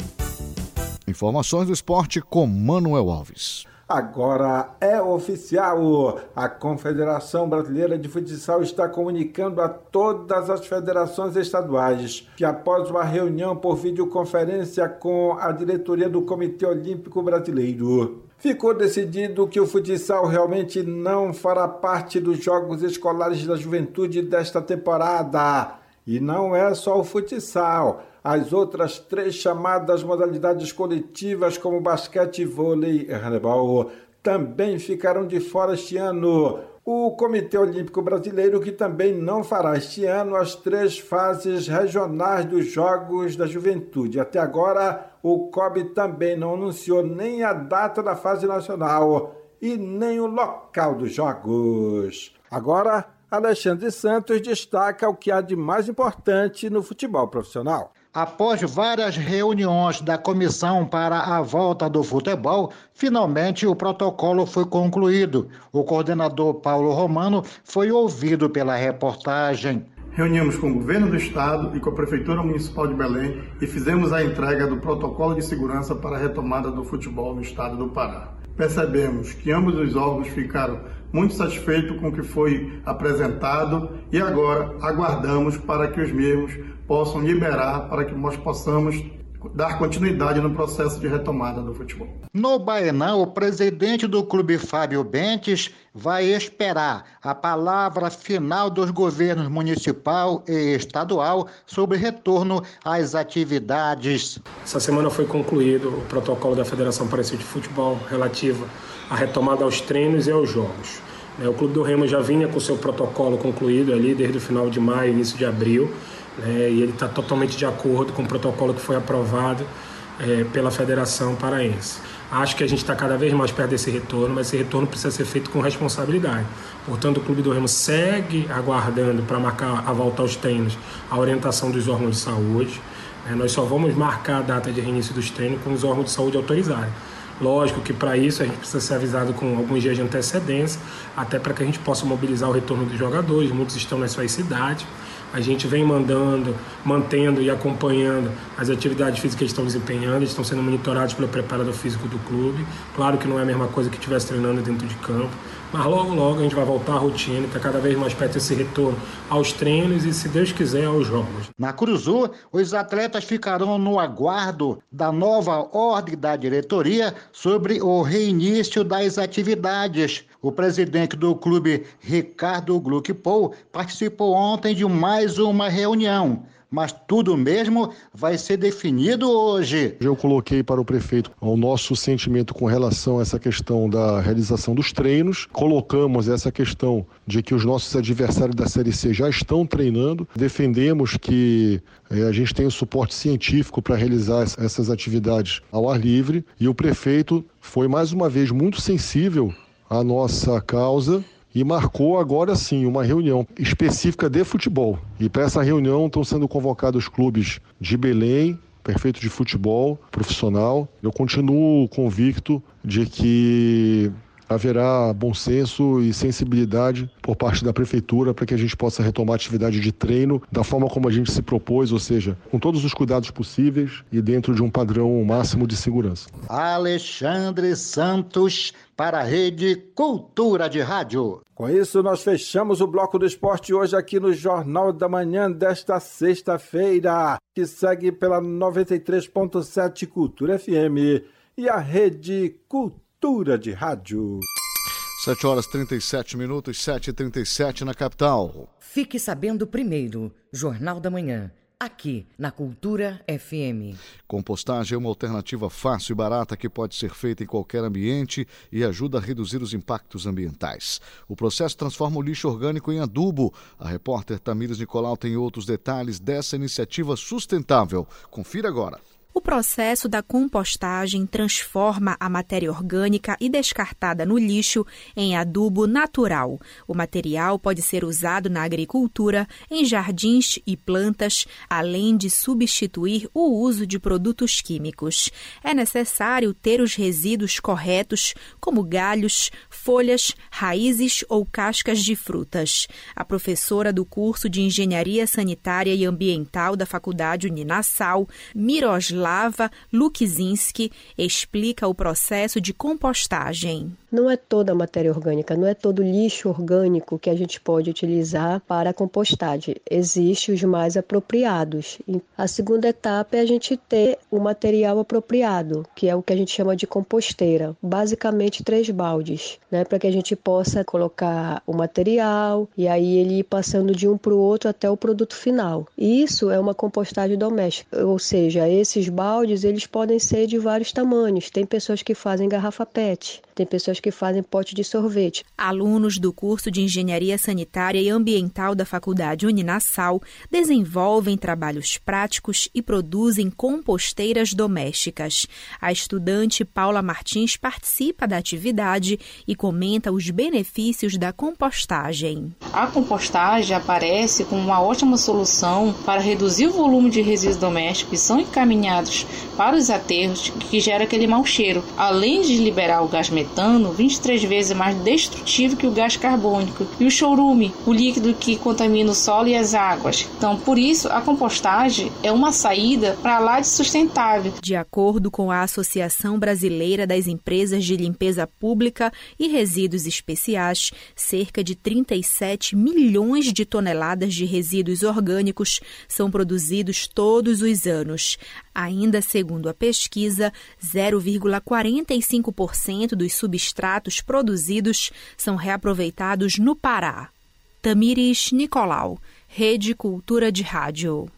Informações do esporte com Manuel Alves. Agora é oficial. A Confederação Brasileira de Futsal está comunicando a todas as federações estaduais que, após uma reunião por videoconferência com a diretoria do Comitê Olímpico Brasileiro, ficou decidido que o futsal realmente não fará parte dos Jogos Escolares da Juventude desta temporada. E não é só o futsal. As outras três chamadas modalidades coletivas, como basquete, vôlei e handebol, também ficaram de fora este ano. o Comitê Olímpico Brasileiro, que também não fará este ano as três fases regionais dos Jogos da Juventude. Até agora, o COB também não anunciou nem a data da fase nacional e nem o local dos Jogos. Agora, Alexandre Santos destaca o que há de mais importante no futebol profissional. Após várias reuniões da comissão para a volta do futebol, finalmente o protocolo foi concluído. O coordenador Paulo Romano foi ouvido pela reportagem. Reunimos com o governo do estado e com a prefeitura municipal de Belém e fizemos a entrega do protocolo de segurança para a retomada do futebol no estado do Pará. Percebemos que ambos os órgãos ficaram muito satisfeitos com o que foi apresentado e agora aguardamos para que os mesmos possam liberar para que nós possamos dar continuidade no processo de retomada do futebol. No Baenão, o presidente do clube Fábio Bentes vai esperar a palavra final dos governos municipal e estadual sobre retorno às atividades. Essa semana foi concluído o protocolo da Federação Parecida de Futebol relativo à retomada aos treinos e aos jogos. É, o Clube do Remo já vinha com seu protocolo concluído ali desde o final de maio, início de abril né, e ele está totalmente de acordo com o protocolo que foi aprovado é, pela Federação Paraense. Acho que a gente está cada vez mais perto desse retorno, mas esse retorno precisa ser feito com responsabilidade. Portanto, o Clube do Remo segue aguardando para marcar a volta aos treinos a orientação dos órgãos de saúde. É, nós só vamos marcar a data de reinício dos treinos quando os órgãos de saúde autorizarem. Lógico que para isso a gente precisa ser avisado com alguns dias de antecedência, até para que a gente possa mobilizar o retorno dos jogadores. Muitos estão nas suas cidades. A gente vem mandando, mantendo e acompanhando as atividades físicas que estão desempenhando, estão sendo monitorados pelo preparador físico do clube. Claro que não é a mesma coisa que estivesse treinando dentro de campo, mas logo, logo a gente vai voltar à rotina, está cada vez mais perto desse retorno aos treinos e, se Deus quiser, aos jogos. Na Cruzu, os atletas ficarão no aguardo da nova ordem da diretoria sobre o reinício das atividades. O presidente do clube, Ricardo Gluckpol, participou ontem de mais uma reunião mas tudo mesmo vai ser definido hoje. Eu coloquei para o prefeito o nosso sentimento com relação a essa questão da realização dos treinos, colocamos essa questão de que os nossos adversários da Série C já estão treinando, defendemos que eh, a gente tem o suporte científico para realizar essas atividades ao ar livre. E o prefeito foi mais uma vez muito sensível à nossa causa e marcou agora sim uma reunião específica de futebol. E para essa reunião estão sendo convocados clubes de Belém, perfeito de futebol profissional. Eu continuo convicto de que haverá bom senso e sensibilidade por parte da prefeitura para que a gente possa retomar a atividade de treino da forma como a gente se propôs, ou seja, com todos os cuidados possíveis e dentro de um padrão máximo de segurança. Alexandre Santos para a Rede Cultura de Rádio. Com isso, nós fechamos o bloco do esporte hoje aqui no Jornal da Manhã desta sexta-feira, que segue pela 93.7 Cultura FM e a Rede Cultura Cultura de Rádio. 7 horas 37 minutos, 7h37 na capital. Fique sabendo primeiro, Jornal da Manhã, aqui na Cultura FM. Compostagem é uma alternativa fácil e barata que pode ser feita em qualquer ambiente e ajuda a reduzir os impactos ambientais. O processo transforma o lixo orgânico em adubo. A repórter Tamires Nicolau tem outros detalhes dessa iniciativa sustentável. Confira agora. O processo da compostagem transforma a matéria orgânica e descartada no lixo em adubo natural. O material pode ser usado na agricultura, em jardins e plantas, além de substituir o uso de produtos químicos. É necessário ter os resíduos corretos, como galhos, folhas, raízes ou cascas de frutas. A professora do curso de Engenharia Sanitária e Ambiental da Faculdade Uninassal, Miroslav Slava Lukzinski explica o processo de compostagem. Não é toda a matéria orgânica, não é todo lixo orgânico que a gente pode utilizar para a compostagem. Existem os mais apropriados. A segunda etapa é a gente ter o material apropriado, que é o que a gente chama de composteira. Basicamente três baldes, né, para que a gente possa colocar o material e aí ele ir passando de um para o outro até o produto final. Isso é uma compostagem doméstica, ou seja, esses baldes eles podem ser de vários tamanhos. Tem pessoas que fazem garrafa PET, tem pessoas que fazem pote de sorvete. Alunos do curso de Engenharia Sanitária e Ambiental da Faculdade Uninassal desenvolvem trabalhos práticos e produzem composteiras domésticas. A estudante Paula Martins participa da atividade e comenta os benefícios da compostagem. A compostagem aparece como uma ótima solução para reduzir o volume de resíduos domésticos que são encaminhados para os aterros, que gera aquele mau cheiro, além de liberar o gás metano, 23 vezes mais destrutivo que o gás carbônico, e o chorume, o líquido que contamina o solo e as águas. Então, por isso, a compostagem é uma saída para lá de sustentável. De acordo com a Associação Brasileira das Empresas de Limpeza Pública e Resíduos Especiais, cerca de 37 milhões de toneladas de resíduos orgânicos são produzidos todos os anos. Ainda segundo a pesquisa, 0,45% dos substratos produzidos são reaproveitados no Pará. Tamires Nicolau, Rede Cultura de Rádio.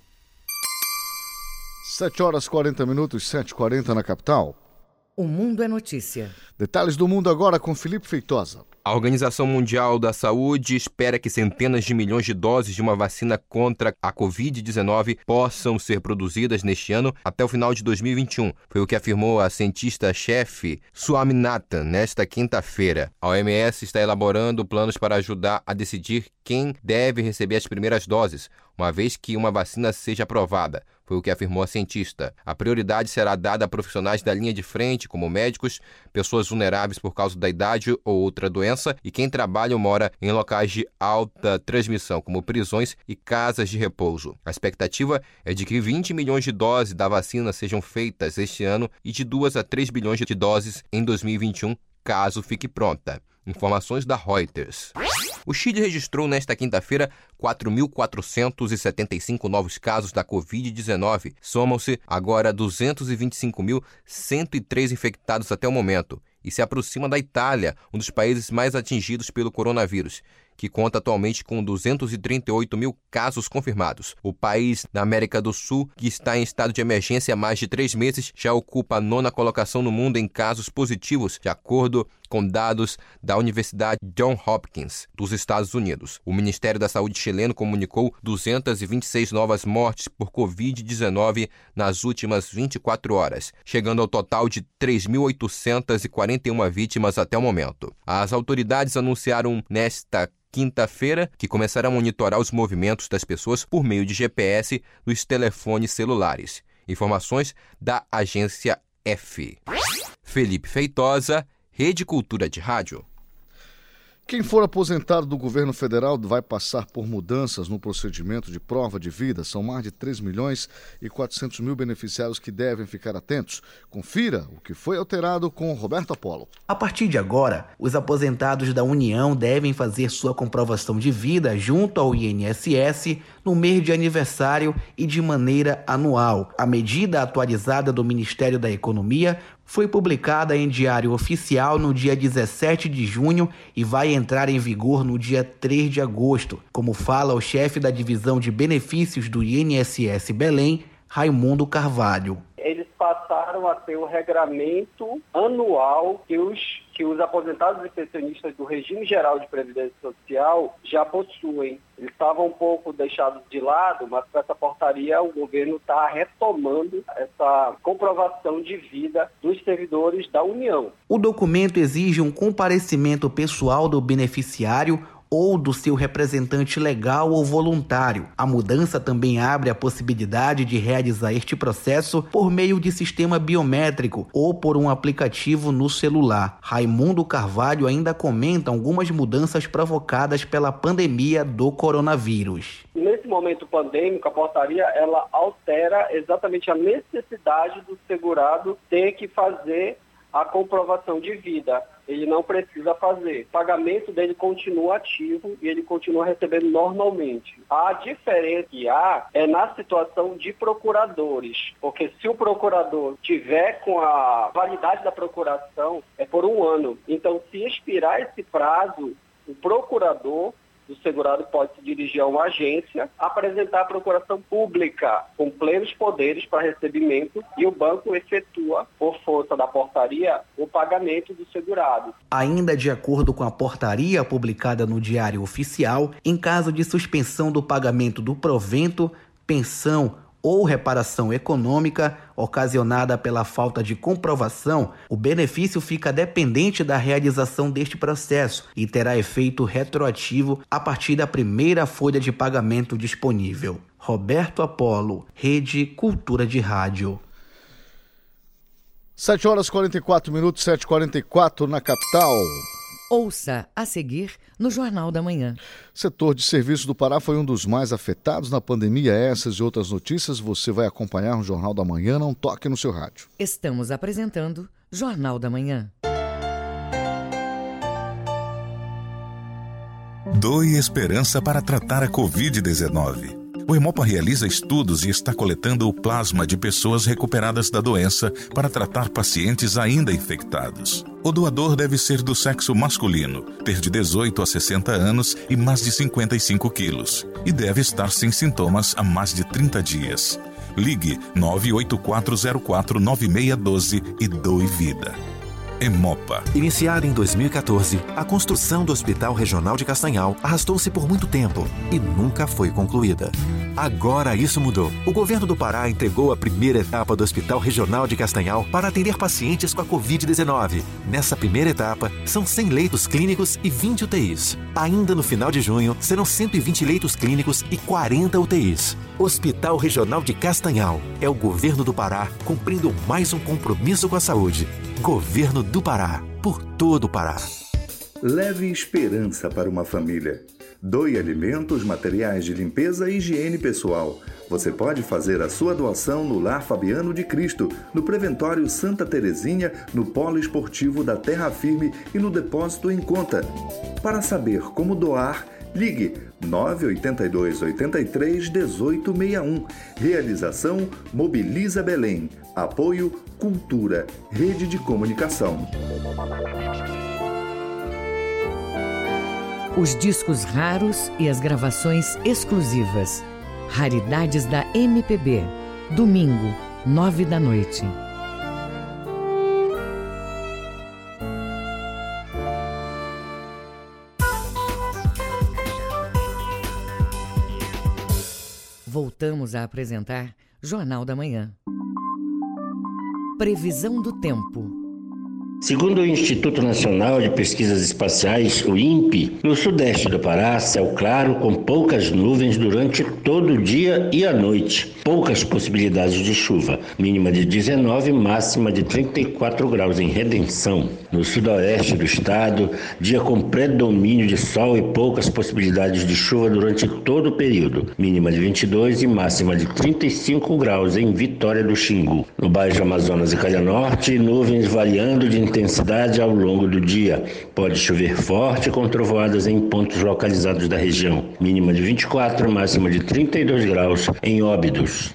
7 horas 40 minutos, 7h40 na capital. O Mundo é Notícia. Detalhes do mundo agora com Felipe Feitosa. A Organização Mundial da Saúde espera que centenas de milhões de doses de uma vacina contra a Covid-19 possam ser produzidas neste ano até o final de 2021. Foi o que afirmou a cientista-chefe Swaminathan nesta quinta-feira. A OMS está elaborando planos para ajudar a decidir quem deve receber as primeiras doses, uma vez que uma vacina seja aprovada. Foi o que afirmou a cientista. A prioridade será dada a profissionais da linha de frente, como médicos, pessoas vulneráveis por causa da idade ou outra doença e quem trabalha ou mora em locais de alta transmissão, como prisões e casas de repouso. A expectativa é de que 20 milhões de doses da vacina sejam feitas este ano e de 2 a 3 bilhões de doses em 2021, caso fique pronta. Informações da Reuters. O Chile registrou nesta quinta-feira 4.475 novos casos da Covid-19. Somam-se agora 225.103 infectados até o momento e se aproxima da Itália, um dos países mais atingidos pelo coronavírus que conta atualmente com 238 mil casos confirmados. O país da América do Sul, que está em estado de emergência há mais de três meses, já ocupa a nona colocação no mundo em casos positivos, de acordo com dados da Universidade John Hopkins dos Estados Unidos. O Ministério da Saúde chileno comunicou 226 novas mortes por Covid-19 nas últimas 24 horas, chegando ao total de 3.841 vítimas até o momento. As autoridades anunciaram nesta quinta-feira que começará a monitorar os movimentos das pessoas por meio de GPS nos telefones celulares. Informações da agência F. Felipe Feitosa, Rede Cultura de Rádio. Quem for aposentado do governo federal vai passar por mudanças no procedimento de prova de vida. São mais de 3 milhões e 400 mil beneficiários que devem ficar atentos. Confira o que foi alterado com Roberto Apolo. A partir de agora, os aposentados da União devem fazer sua comprovação de vida junto ao INSS no mês de aniversário e de maneira anual. A medida atualizada do Ministério da Economia foi publicada em Diário Oficial no dia 17 de junho e vai entrar em vigor no dia 3 de agosto, como fala o chefe da divisão de benefícios do INSS Belém, Raimundo Carvalho. Eles passaram a ter o regramento anual que os que os aposentados e pensionistas do regime geral de previdência social já possuem. Eles estavam um pouco deixados de lado, mas com essa portaria o governo está retomando essa comprovação de vida dos servidores da União. O documento exige um comparecimento pessoal do beneficiário ou do seu representante legal ou voluntário. A mudança também abre a possibilidade de realizar este processo por meio de sistema biométrico ou por um aplicativo no celular. Raimundo Carvalho ainda comenta algumas mudanças provocadas pela pandemia do coronavírus. Nesse momento pandêmico, a portaria ela altera exatamente a necessidade do segurado ter que fazer a comprovação de vida. Ele não precisa fazer. O pagamento dele continua ativo e ele continua recebendo normalmente. A diferença que há é na situação de procuradores, porque se o procurador tiver com a validade da procuração, é por um ano. Então, se expirar esse prazo, o procurador o segurado pode se dirigir a uma agência, apresentar a procuração pública com plenos poderes para recebimento e o banco efetua, por força da portaria, o pagamento do segurado. Ainda de acordo com a portaria publicada no Diário Oficial, em caso de suspensão do pagamento do provento, pensão ou reparação econômica ocasionada pela falta de comprovação, o benefício fica dependente da realização deste processo e terá efeito retroativo a partir da primeira folha de pagamento disponível. Roberto Apolo, Rede Cultura de Rádio. 7 horas 44 minutos, 7h44 na capital. Ouça a seguir no Jornal da Manhã. Setor de serviços do Pará foi um dos mais afetados na pandemia. Essas e outras notícias você vai acompanhar no Jornal da Manhã. Não toque no seu rádio. Estamos apresentando Jornal da Manhã. Doe esperança para tratar a Covid-19. O Hemopa realiza estudos e está coletando o plasma de pessoas recuperadas da doença para tratar pacientes ainda infectados. O doador deve ser do sexo masculino, ter de 18 a 60 anos e mais de 55 quilos, e deve estar sem sintomas há mais de 30 dias. Ligue 984049612 e doe vida. Emopa. Iniciada em 2014, a construção do Hospital Regional de Castanhal arrastou-se por muito tempo e nunca foi concluída. Agora isso mudou. O governo do Pará entregou a primeira etapa do Hospital Regional de Castanhal para atender pacientes com a Covid-19. Nessa primeira etapa, são 100 leitos clínicos e 20 UTIs. Ainda no final de junho, serão 120 leitos clínicos e 40 UTIs. Hospital Regional de Castanhal. É o governo do Pará cumprindo mais um compromisso com a saúde. Governo do Pará. Por todo o Pará. Leve esperança para uma família. Doe alimentos, materiais de limpeza e higiene pessoal. Você pode fazer a sua doação no Lar Fabiano de Cristo, no Preventório Santa Terezinha, no Polo Esportivo da Terra Firme e no Depósito em Conta. Para saber como doar, ligue 982 83 1861. Realização Mobiliza Belém. Apoio Cultura, Rede de Comunicação. Os discos raros e as gravações exclusivas. Raridades da MPB. Domingo, nove da noite. Voltamos a apresentar Jornal da Manhã. Previsão do tempo. Segundo o Instituto Nacional de Pesquisas Espaciais, o INPE, no sudeste do Pará, céu claro com poucas nuvens durante todo o dia e a noite. Poucas possibilidades de chuva, mínima de 19, máxima de 34 graus em Redenção. No sudoeste do estado, dia com predomínio de sol e poucas possibilidades de chuva durante todo o período, mínima de 22 e máxima de 35 graus em Vitória do Xingu. No Baixo Amazonas e Calha Norte, nuvens variando de intensidade ao longo do dia. Pode chover forte com trovoadas em pontos localizados da região. Mínima de 24, máxima de 32 graus em Óbidos.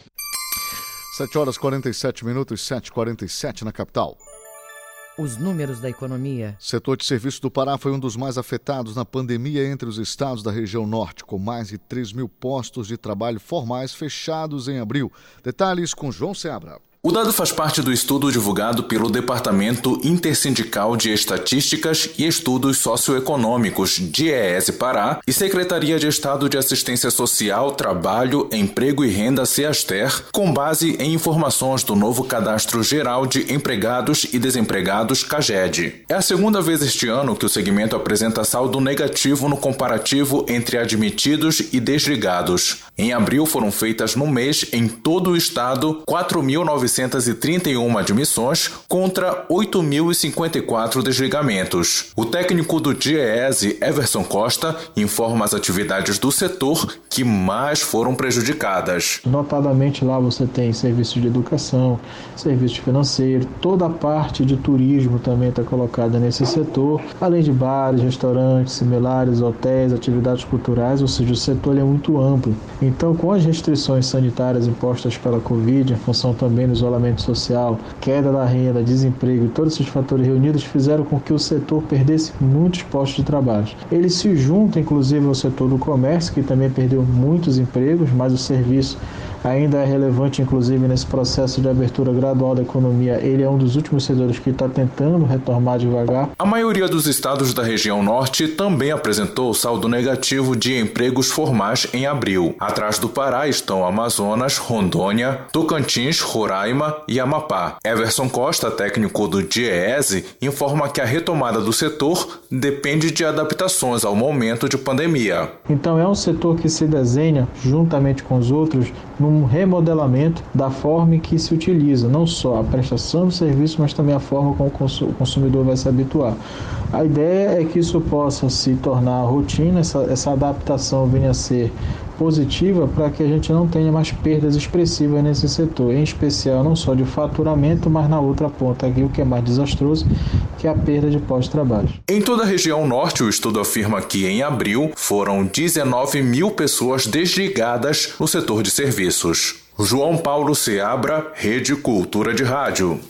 7 horas 47 minutos, 7h47 na capital. Os números da economia. Setor de serviços do Pará foi um dos mais afetados na pandemia entre os estados da região norte, com mais de 3 mil postos de trabalho formais fechados em abril. Detalhes com João Seabra. O dado faz parte do estudo divulgado pelo Departamento Intersindical de Estatísticas e Estudos Socioeconômicos, DIES Pará, e Secretaria de Estado de Assistência Social, Trabalho, Emprego e Renda, SEASTER, com base em informações do novo Cadastro Geral de Empregados e Desempregados, CAGED. É a segunda vez este ano que o segmento apresenta saldo negativo no comparativo entre admitidos e desligados. Em abril foram feitas no mês, em todo o estado, 4.900 931 admissões contra 8.054 desligamentos. O técnico do DIEESE, Everson Costa, informa as atividades do setor que mais foram prejudicadas. Notadamente lá você tem serviço de educação, serviço financeiro, toda a parte de turismo também está colocada nesse setor, além de bares, restaurantes, similares, hotéis, atividades culturais, ou seja, o setor é muito amplo. Então, com as restrições sanitárias impostas pela Covid, em função também dos isolamento social, queda da renda, desemprego e todos esses fatores reunidos fizeram com que o setor perdesse muitos postos de trabalho. Ele se junta, inclusive, ao setor do comércio, que também perdeu muitos empregos, mas o serviço ainda é relevante, inclusive, nesse processo de abertura gradual da economia. Ele é um dos últimos setores que está tentando retomar devagar. A maioria dos estados da região norte também apresentou saldo negativo de empregos formais em abril. Atrás do Pará estão Amazonas, Rondônia, Tocantins, Roraima e Amapá. Everson Costa, técnico do DIEESE, informa que a retomada do setor depende de adaptações ao momento de pandemia. Então é um setor que se desenha, juntamente com os outros, num remodelamento da forma que se utiliza, não só a prestação do serviço, mas também a forma como o consumidor vai se habituar. A ideia é que isso possa se tornar rotina, essa, essa adaptação venha a ser positiva para que a gente não tenha mais perdas expressivas nesse setor, em especial não só de faturamento, mas na outra ponta aqui o que é mais desastroso, que é a perda de pós-trabalho. Em toda a região norte, o estudo afirma que em abril foram 19 mil pessoas desligadas no setor de serviços. João Paulo Seabra, Rede Cultura de Rádio.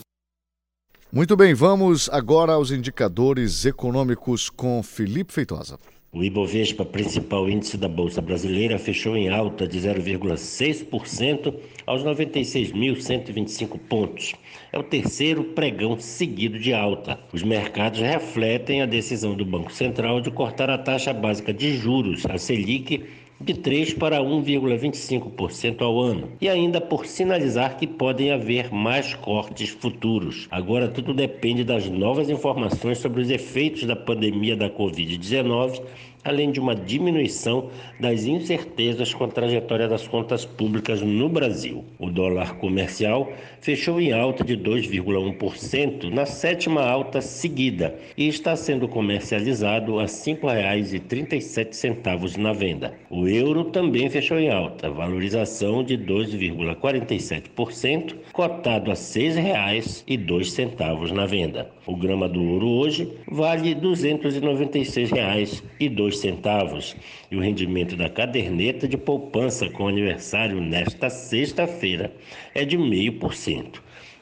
Muito bem, vamos agora aos indicadores econômicos com Felipe Feitosa. O Ibovespa, principal índice da Bolsa Brasileira, fechou em alta de 0,6% aos 96.125 pontos. É o terceiro pregão seguido de alta. Os mercados refletem a decisão do Banco Central de cortar a taxa básica de juros, a Selic, de 3 para 1,25% ao ano, e ainda por sinalizar que podem haver mais cortes futuros. Agora tudo depende das novas informações sobre os efeitos da pandemia da Covid-19 além de uma diminuição das incertezas com a trajetória das contas públicas no Brasil. O dólar comercial fechou em alta de 2,1% na sétima alta seguida e está sendo comercializado a R$ 5,37 na venda. O euro também fechou em alta, valorização de 2,47%, cotado a R$ 6,02 na venda. O grama do ouro hoje vale R$ 296,02 centavos e o rendimento da caderneta de poupança com aniversário nesta sexta-feira é de 0,5%.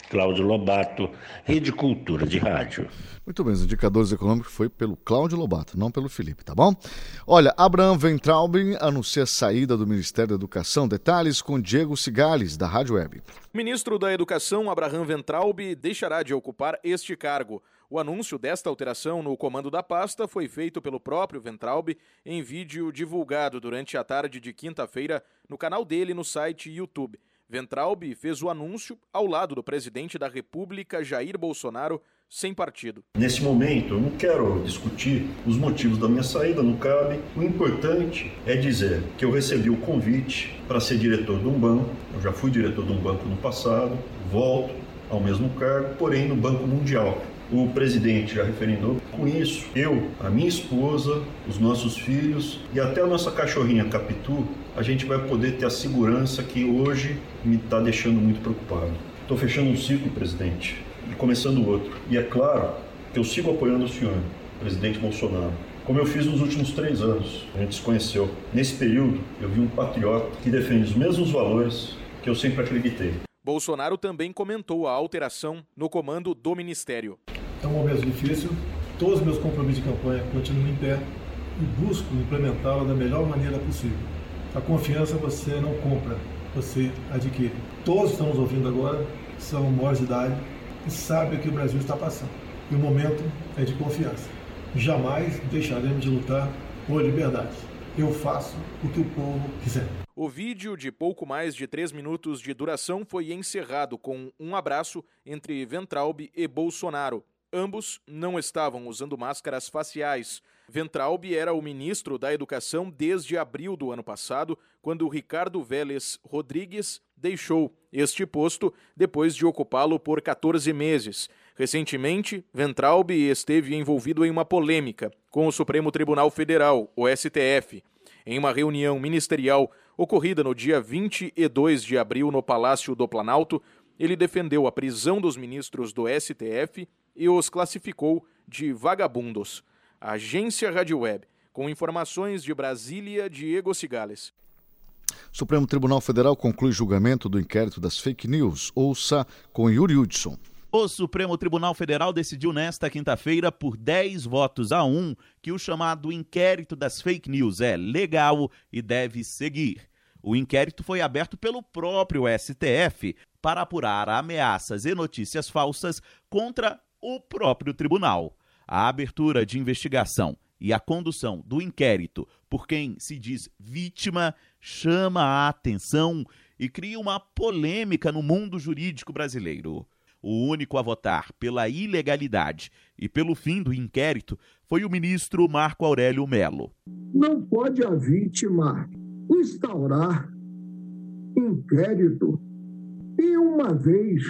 Cláudio Lobato, Rede Cultura de Rádio. Muito bem, os indicadores econômicos foi pelo Cláudio Lobato, não pelo Felipe, tá bom? Olha, Abraham Ventraubin anuncia a saída do Ministério da Educação. Detalhes com Diego Cigales, da Rádio Web. O ministro da Educação, Abraham Ventraub, deixará de ocupar este cargo. O anúncio desta alteração no comando da pasta foi feito pelo próprio Ventralbe em vídeo divulgado durante a tarde de quinta-feira no canal dele no site YouTube. Ventralbe fez o anúncio ao lado do presidente da República, Jair Bolsonaro, sem partido. Nesse momento, eu não quero discutir os motivos da minha saída, não cabe. O importante é dizer que eu recebi o convite para ser diretor de um banco. Eu já fui diretor de um banco no passado, volto ao mesmo cargo, porém no Banco Mundial o presidente já referendou. Com isso, eu, a minha esposa, os nossos filhos e até a nossa cachorrinha Capitu, a gente vai poder ter a segurança que hoje me está deixando muito preocupado. Estou fechando um ciclo, presidente, e começando outro. E é claro que eu sigo apoiando o senhor, presidente Bolsonaro. Como eu fiz nos últimos três anos, a gente se conheceu. Nesse período, eu vi um patriota que defende os mesmos valores que eu sempre acreditei. Bolsonaro também comentou a alteração no comando do ministério. É um momento difícil, todos os meus compromissos de campanha continuam em pé e busco implementá-la da melhor maneira possível. A confiança você não compra, você adquire. Todos estamos ouvindo agora, são maiores de idade e sabem o que o Brasil está passando. E o momento é de confiança. Jamais deixaremos de lutar por liberdade. Eu faço o que o povo quiser. O vídeo, de pouco mais de três minutos de duração, foi encerrado com um abraço entre Ventralbe e Bolsonaro. Ambos não estavam usando máscaras faciais. Ventralbe era o ministro da Educação desde abril do ano passado, quando Ricardo Vélez Rodrigues deixou este posto depois de ocupá-lo por 14 meses. Recentemente, Ventralbe esteve envolvido em uma polêmica com o Supremo Tribunal Federal, o STF. Em uma reunião ministerial ocorrida no dia 22 de abril no Palácio do Planalto, ele defendeu a prisão dos ministros do STF e os classificou de vagabundos. Agência Rádio Web, com informações de Brasília, Diego Cigales. Supremo Tribunal Federal conclui julgamento do inquérito das fake news. Ouça com Yuri Hudson. O Supremo Tribunal Federal decidiu nesta quinta-feira, por 10 votos a 1, que o chamado inquérito das fake news é legal e deve seguir. O inquérito foi aberto pelo próprio STF para apurar ameaças e notícias falsas contra o próprio tribunal. A abertura de investigação e a condução do inquérito por quem se diz vítima chama a atenção e cria uma polêmica no mundo jurídico brasileiro. O único a votar pela ilegalidade e pelo fim do inquérito foi o ministro Marco Aurélio Melo. Não pode a vítima instaurar inquérito e, uma vez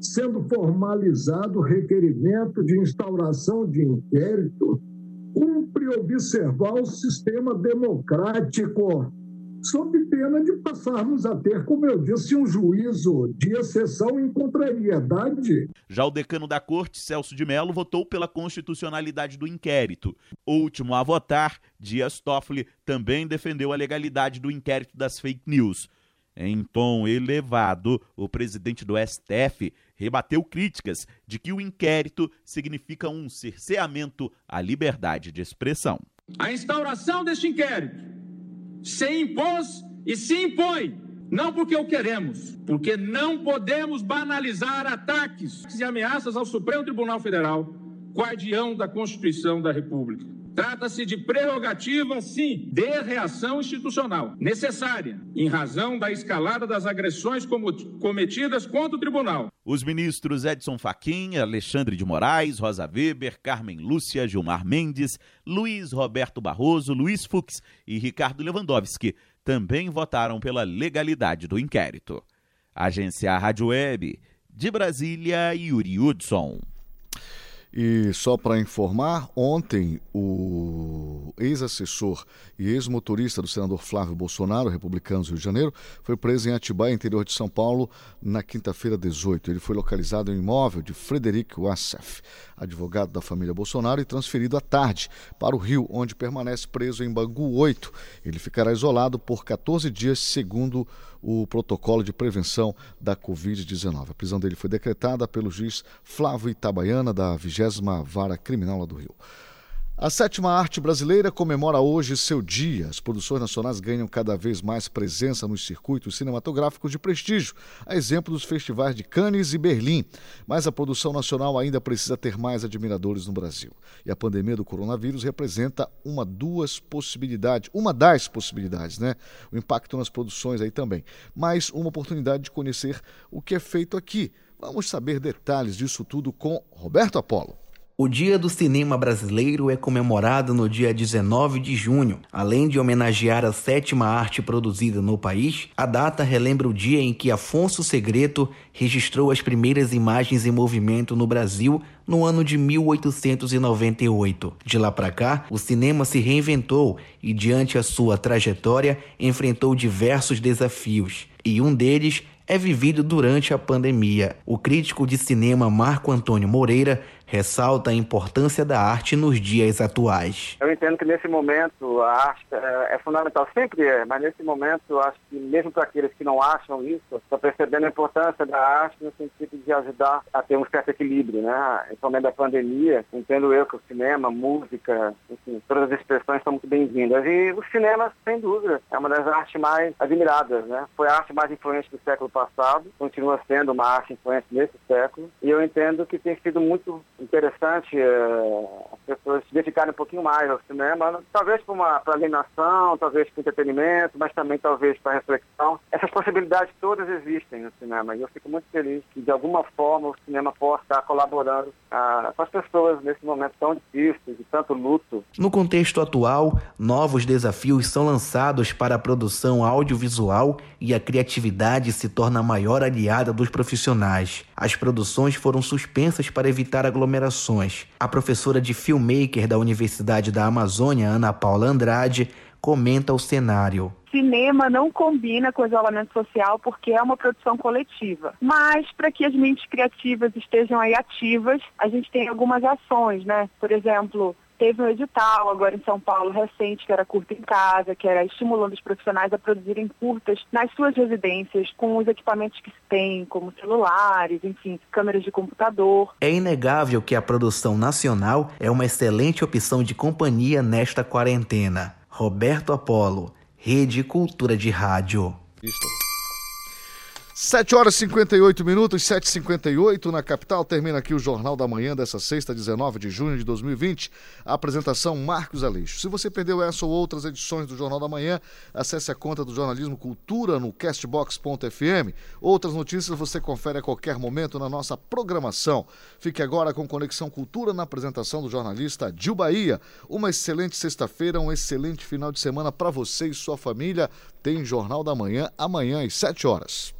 sendo formalizado o requerimento de instauração de inquérito, cumpre observar o sistema democrático sob pena de passarmos a ter, como eu disse, um juízo de exceção em contrariedade. Já o decano da corte, Celso de Mello, votou pela constitucionalidade do inquérito. Último a votar, Dias Toffoli também defendeu a legalidade do inquérito das fake news. Em tom elevado, o presidente do STF rebateu críticas de que o inquérito significa um cerceamento à liberdade de expressão. A instauração deste inquérito se impôs e se impõe, não porque o queremos, porque não podemos banalizar ataques e ameaças ao Supremo Tribunal Federal, guardião da Constituição da República. Trata-se de prerrogativa, sim, de reação institucional, necessária, em razão da escalada das agressões cometidas contra o tribunal. Os ministros Edson Fachin, Alexandre de Moraes, Rosa Weber, Carmen Lúcia, Gilmar Mendes, Luiz Roberto Barroso, Luiz Fux e Ricardo Lewandowski também votaram pela legalidade do inquérito. Agência Rádio Web, de Brasília, Yuri Hudson. E só para informar, ontem o ex-assessor e ex-motorista do senador Flávio Bolsonaro, republicano do Rio de Janeiro, foi preso em Atibaia, interior de São Paulo, na quinta-feira 18. Ele foi localizado em um imóvel de Frederic Wassef, advogado da família Bolsonaro, e transferido à tarde para o Rio, onde permanece preso em Bangu 8. Ele ficará isolado por 14 dias, segundo o protocolo de prevenção da Covid-19. A prisão dele foi decretada pelo juiz Flávio Itabaiana, da 20 Vara Criminal lá do Rio. A sétima arte brasileira comemora hoje seu dia. As produções nacionais ganham cada vez mais presença nos circuitos cinematográficos de prestígio, a exemplo dos festivais de Cannes e Berlim. Mas a produção nacional ainda precisa ter mais admiradores no Brasil. E a pandemia do coronavírus representa uma duas possibilidades, uma das possibilidades, né? O impacto nas produções aí também. Mas uma oportunidade de conhecer o que é feito aqui. Vamos saber detalhes disso tudo com Roberto Apolo. O Dia do Cinema Brasileiro é comemorado no dia 19 de junho. Além de homenagear a sétima arte produzida no país, a data relembra o dia em que Afonso Segreto registrou as primeiras imagens em movimento no Brasil no ano de 1898. De lá para cá, o cinema se reinventou e, diante a sua trajetória, enfrentou diversos desafios. E um deles é vivido durante a pandemia. O crítico de cinema Marco Antônio Moreira ressalta a importância da arte nos dias atuais. Eu entendo que nesse momento a arte é, é fundamental, sempre é, mas nesse momento acho que mesmo para aqueles que não acham isso, estão percebendo a importância da arte no sentido de ajudar a ter um certo equilíbrio, né? Principalmente da pandemia, entendo eu que o cinema, música, enfim, todas as expressões são muito bem-vindas. E o cinema, sem dúvida, é uma das artes mais admiradas, né? Foi a arte mais influente do século passado, continua sendo uma arte influente nesse século, e eu entendo que tem sido muito interessante é, as pessoas se dedicarem um pouquinho mais ao cinema, talvez para alienação, talvez para entretenimento, mas também talvez para reflexão. Essas possibilidades todas existem no cinema e eu fico muito feliz que de alguma forma o cinema possa estar colaborando ah, com as pessoas nesse momento tão difícil, de tanto luto. No contexto atual, novos desafios são lançados para a produção audiovisual e a criatividade se torna a maior aliada dos profissionais. As produções foram suspensas para evitar aglomerações. A professora de filmmaker da Universidade da Amazônia, Ana Paula Andrade, comenta o cenário cinema não combina com isolamento social porque é uma produção coletiva. Mas para que as mentes criativas estejam aí ativas, a gente tem algumas ações, né? Por exemplo, Teve um edital agora em São Paulo recente, que era curta em casa, que era estimulando os profissionais a produzirem curtas nas suas residências com os equipamentos que se tem, como celulares, enfim, câmeras de computador. É inegável que a produção nacional é uma excelente opção de companhia nesta quarentena. Roberto Apolo, Rede Cultura de Rádio. Isto. 7 horas e 58 minutos, 7h58 na capital. Termina aqui o Jornal da Manhã dessa sexta, 19 de junho de 2020. A apresentação Marcos Aleixo. Se você perdeu essa ou outras edições do Jornal da Manhã, acesse a conta do Jornalismo Cultura no castbox.fm. Outras notícias você confere a qualquer momento na nossa programação. Fique agora com Conexão Cultura na apresentação do jornalista Dil Bahia. Uma excelente sexta-feira, um excelente final de semana para você e sua família. Tem Jornal da Manhã amanhã às 7 horas.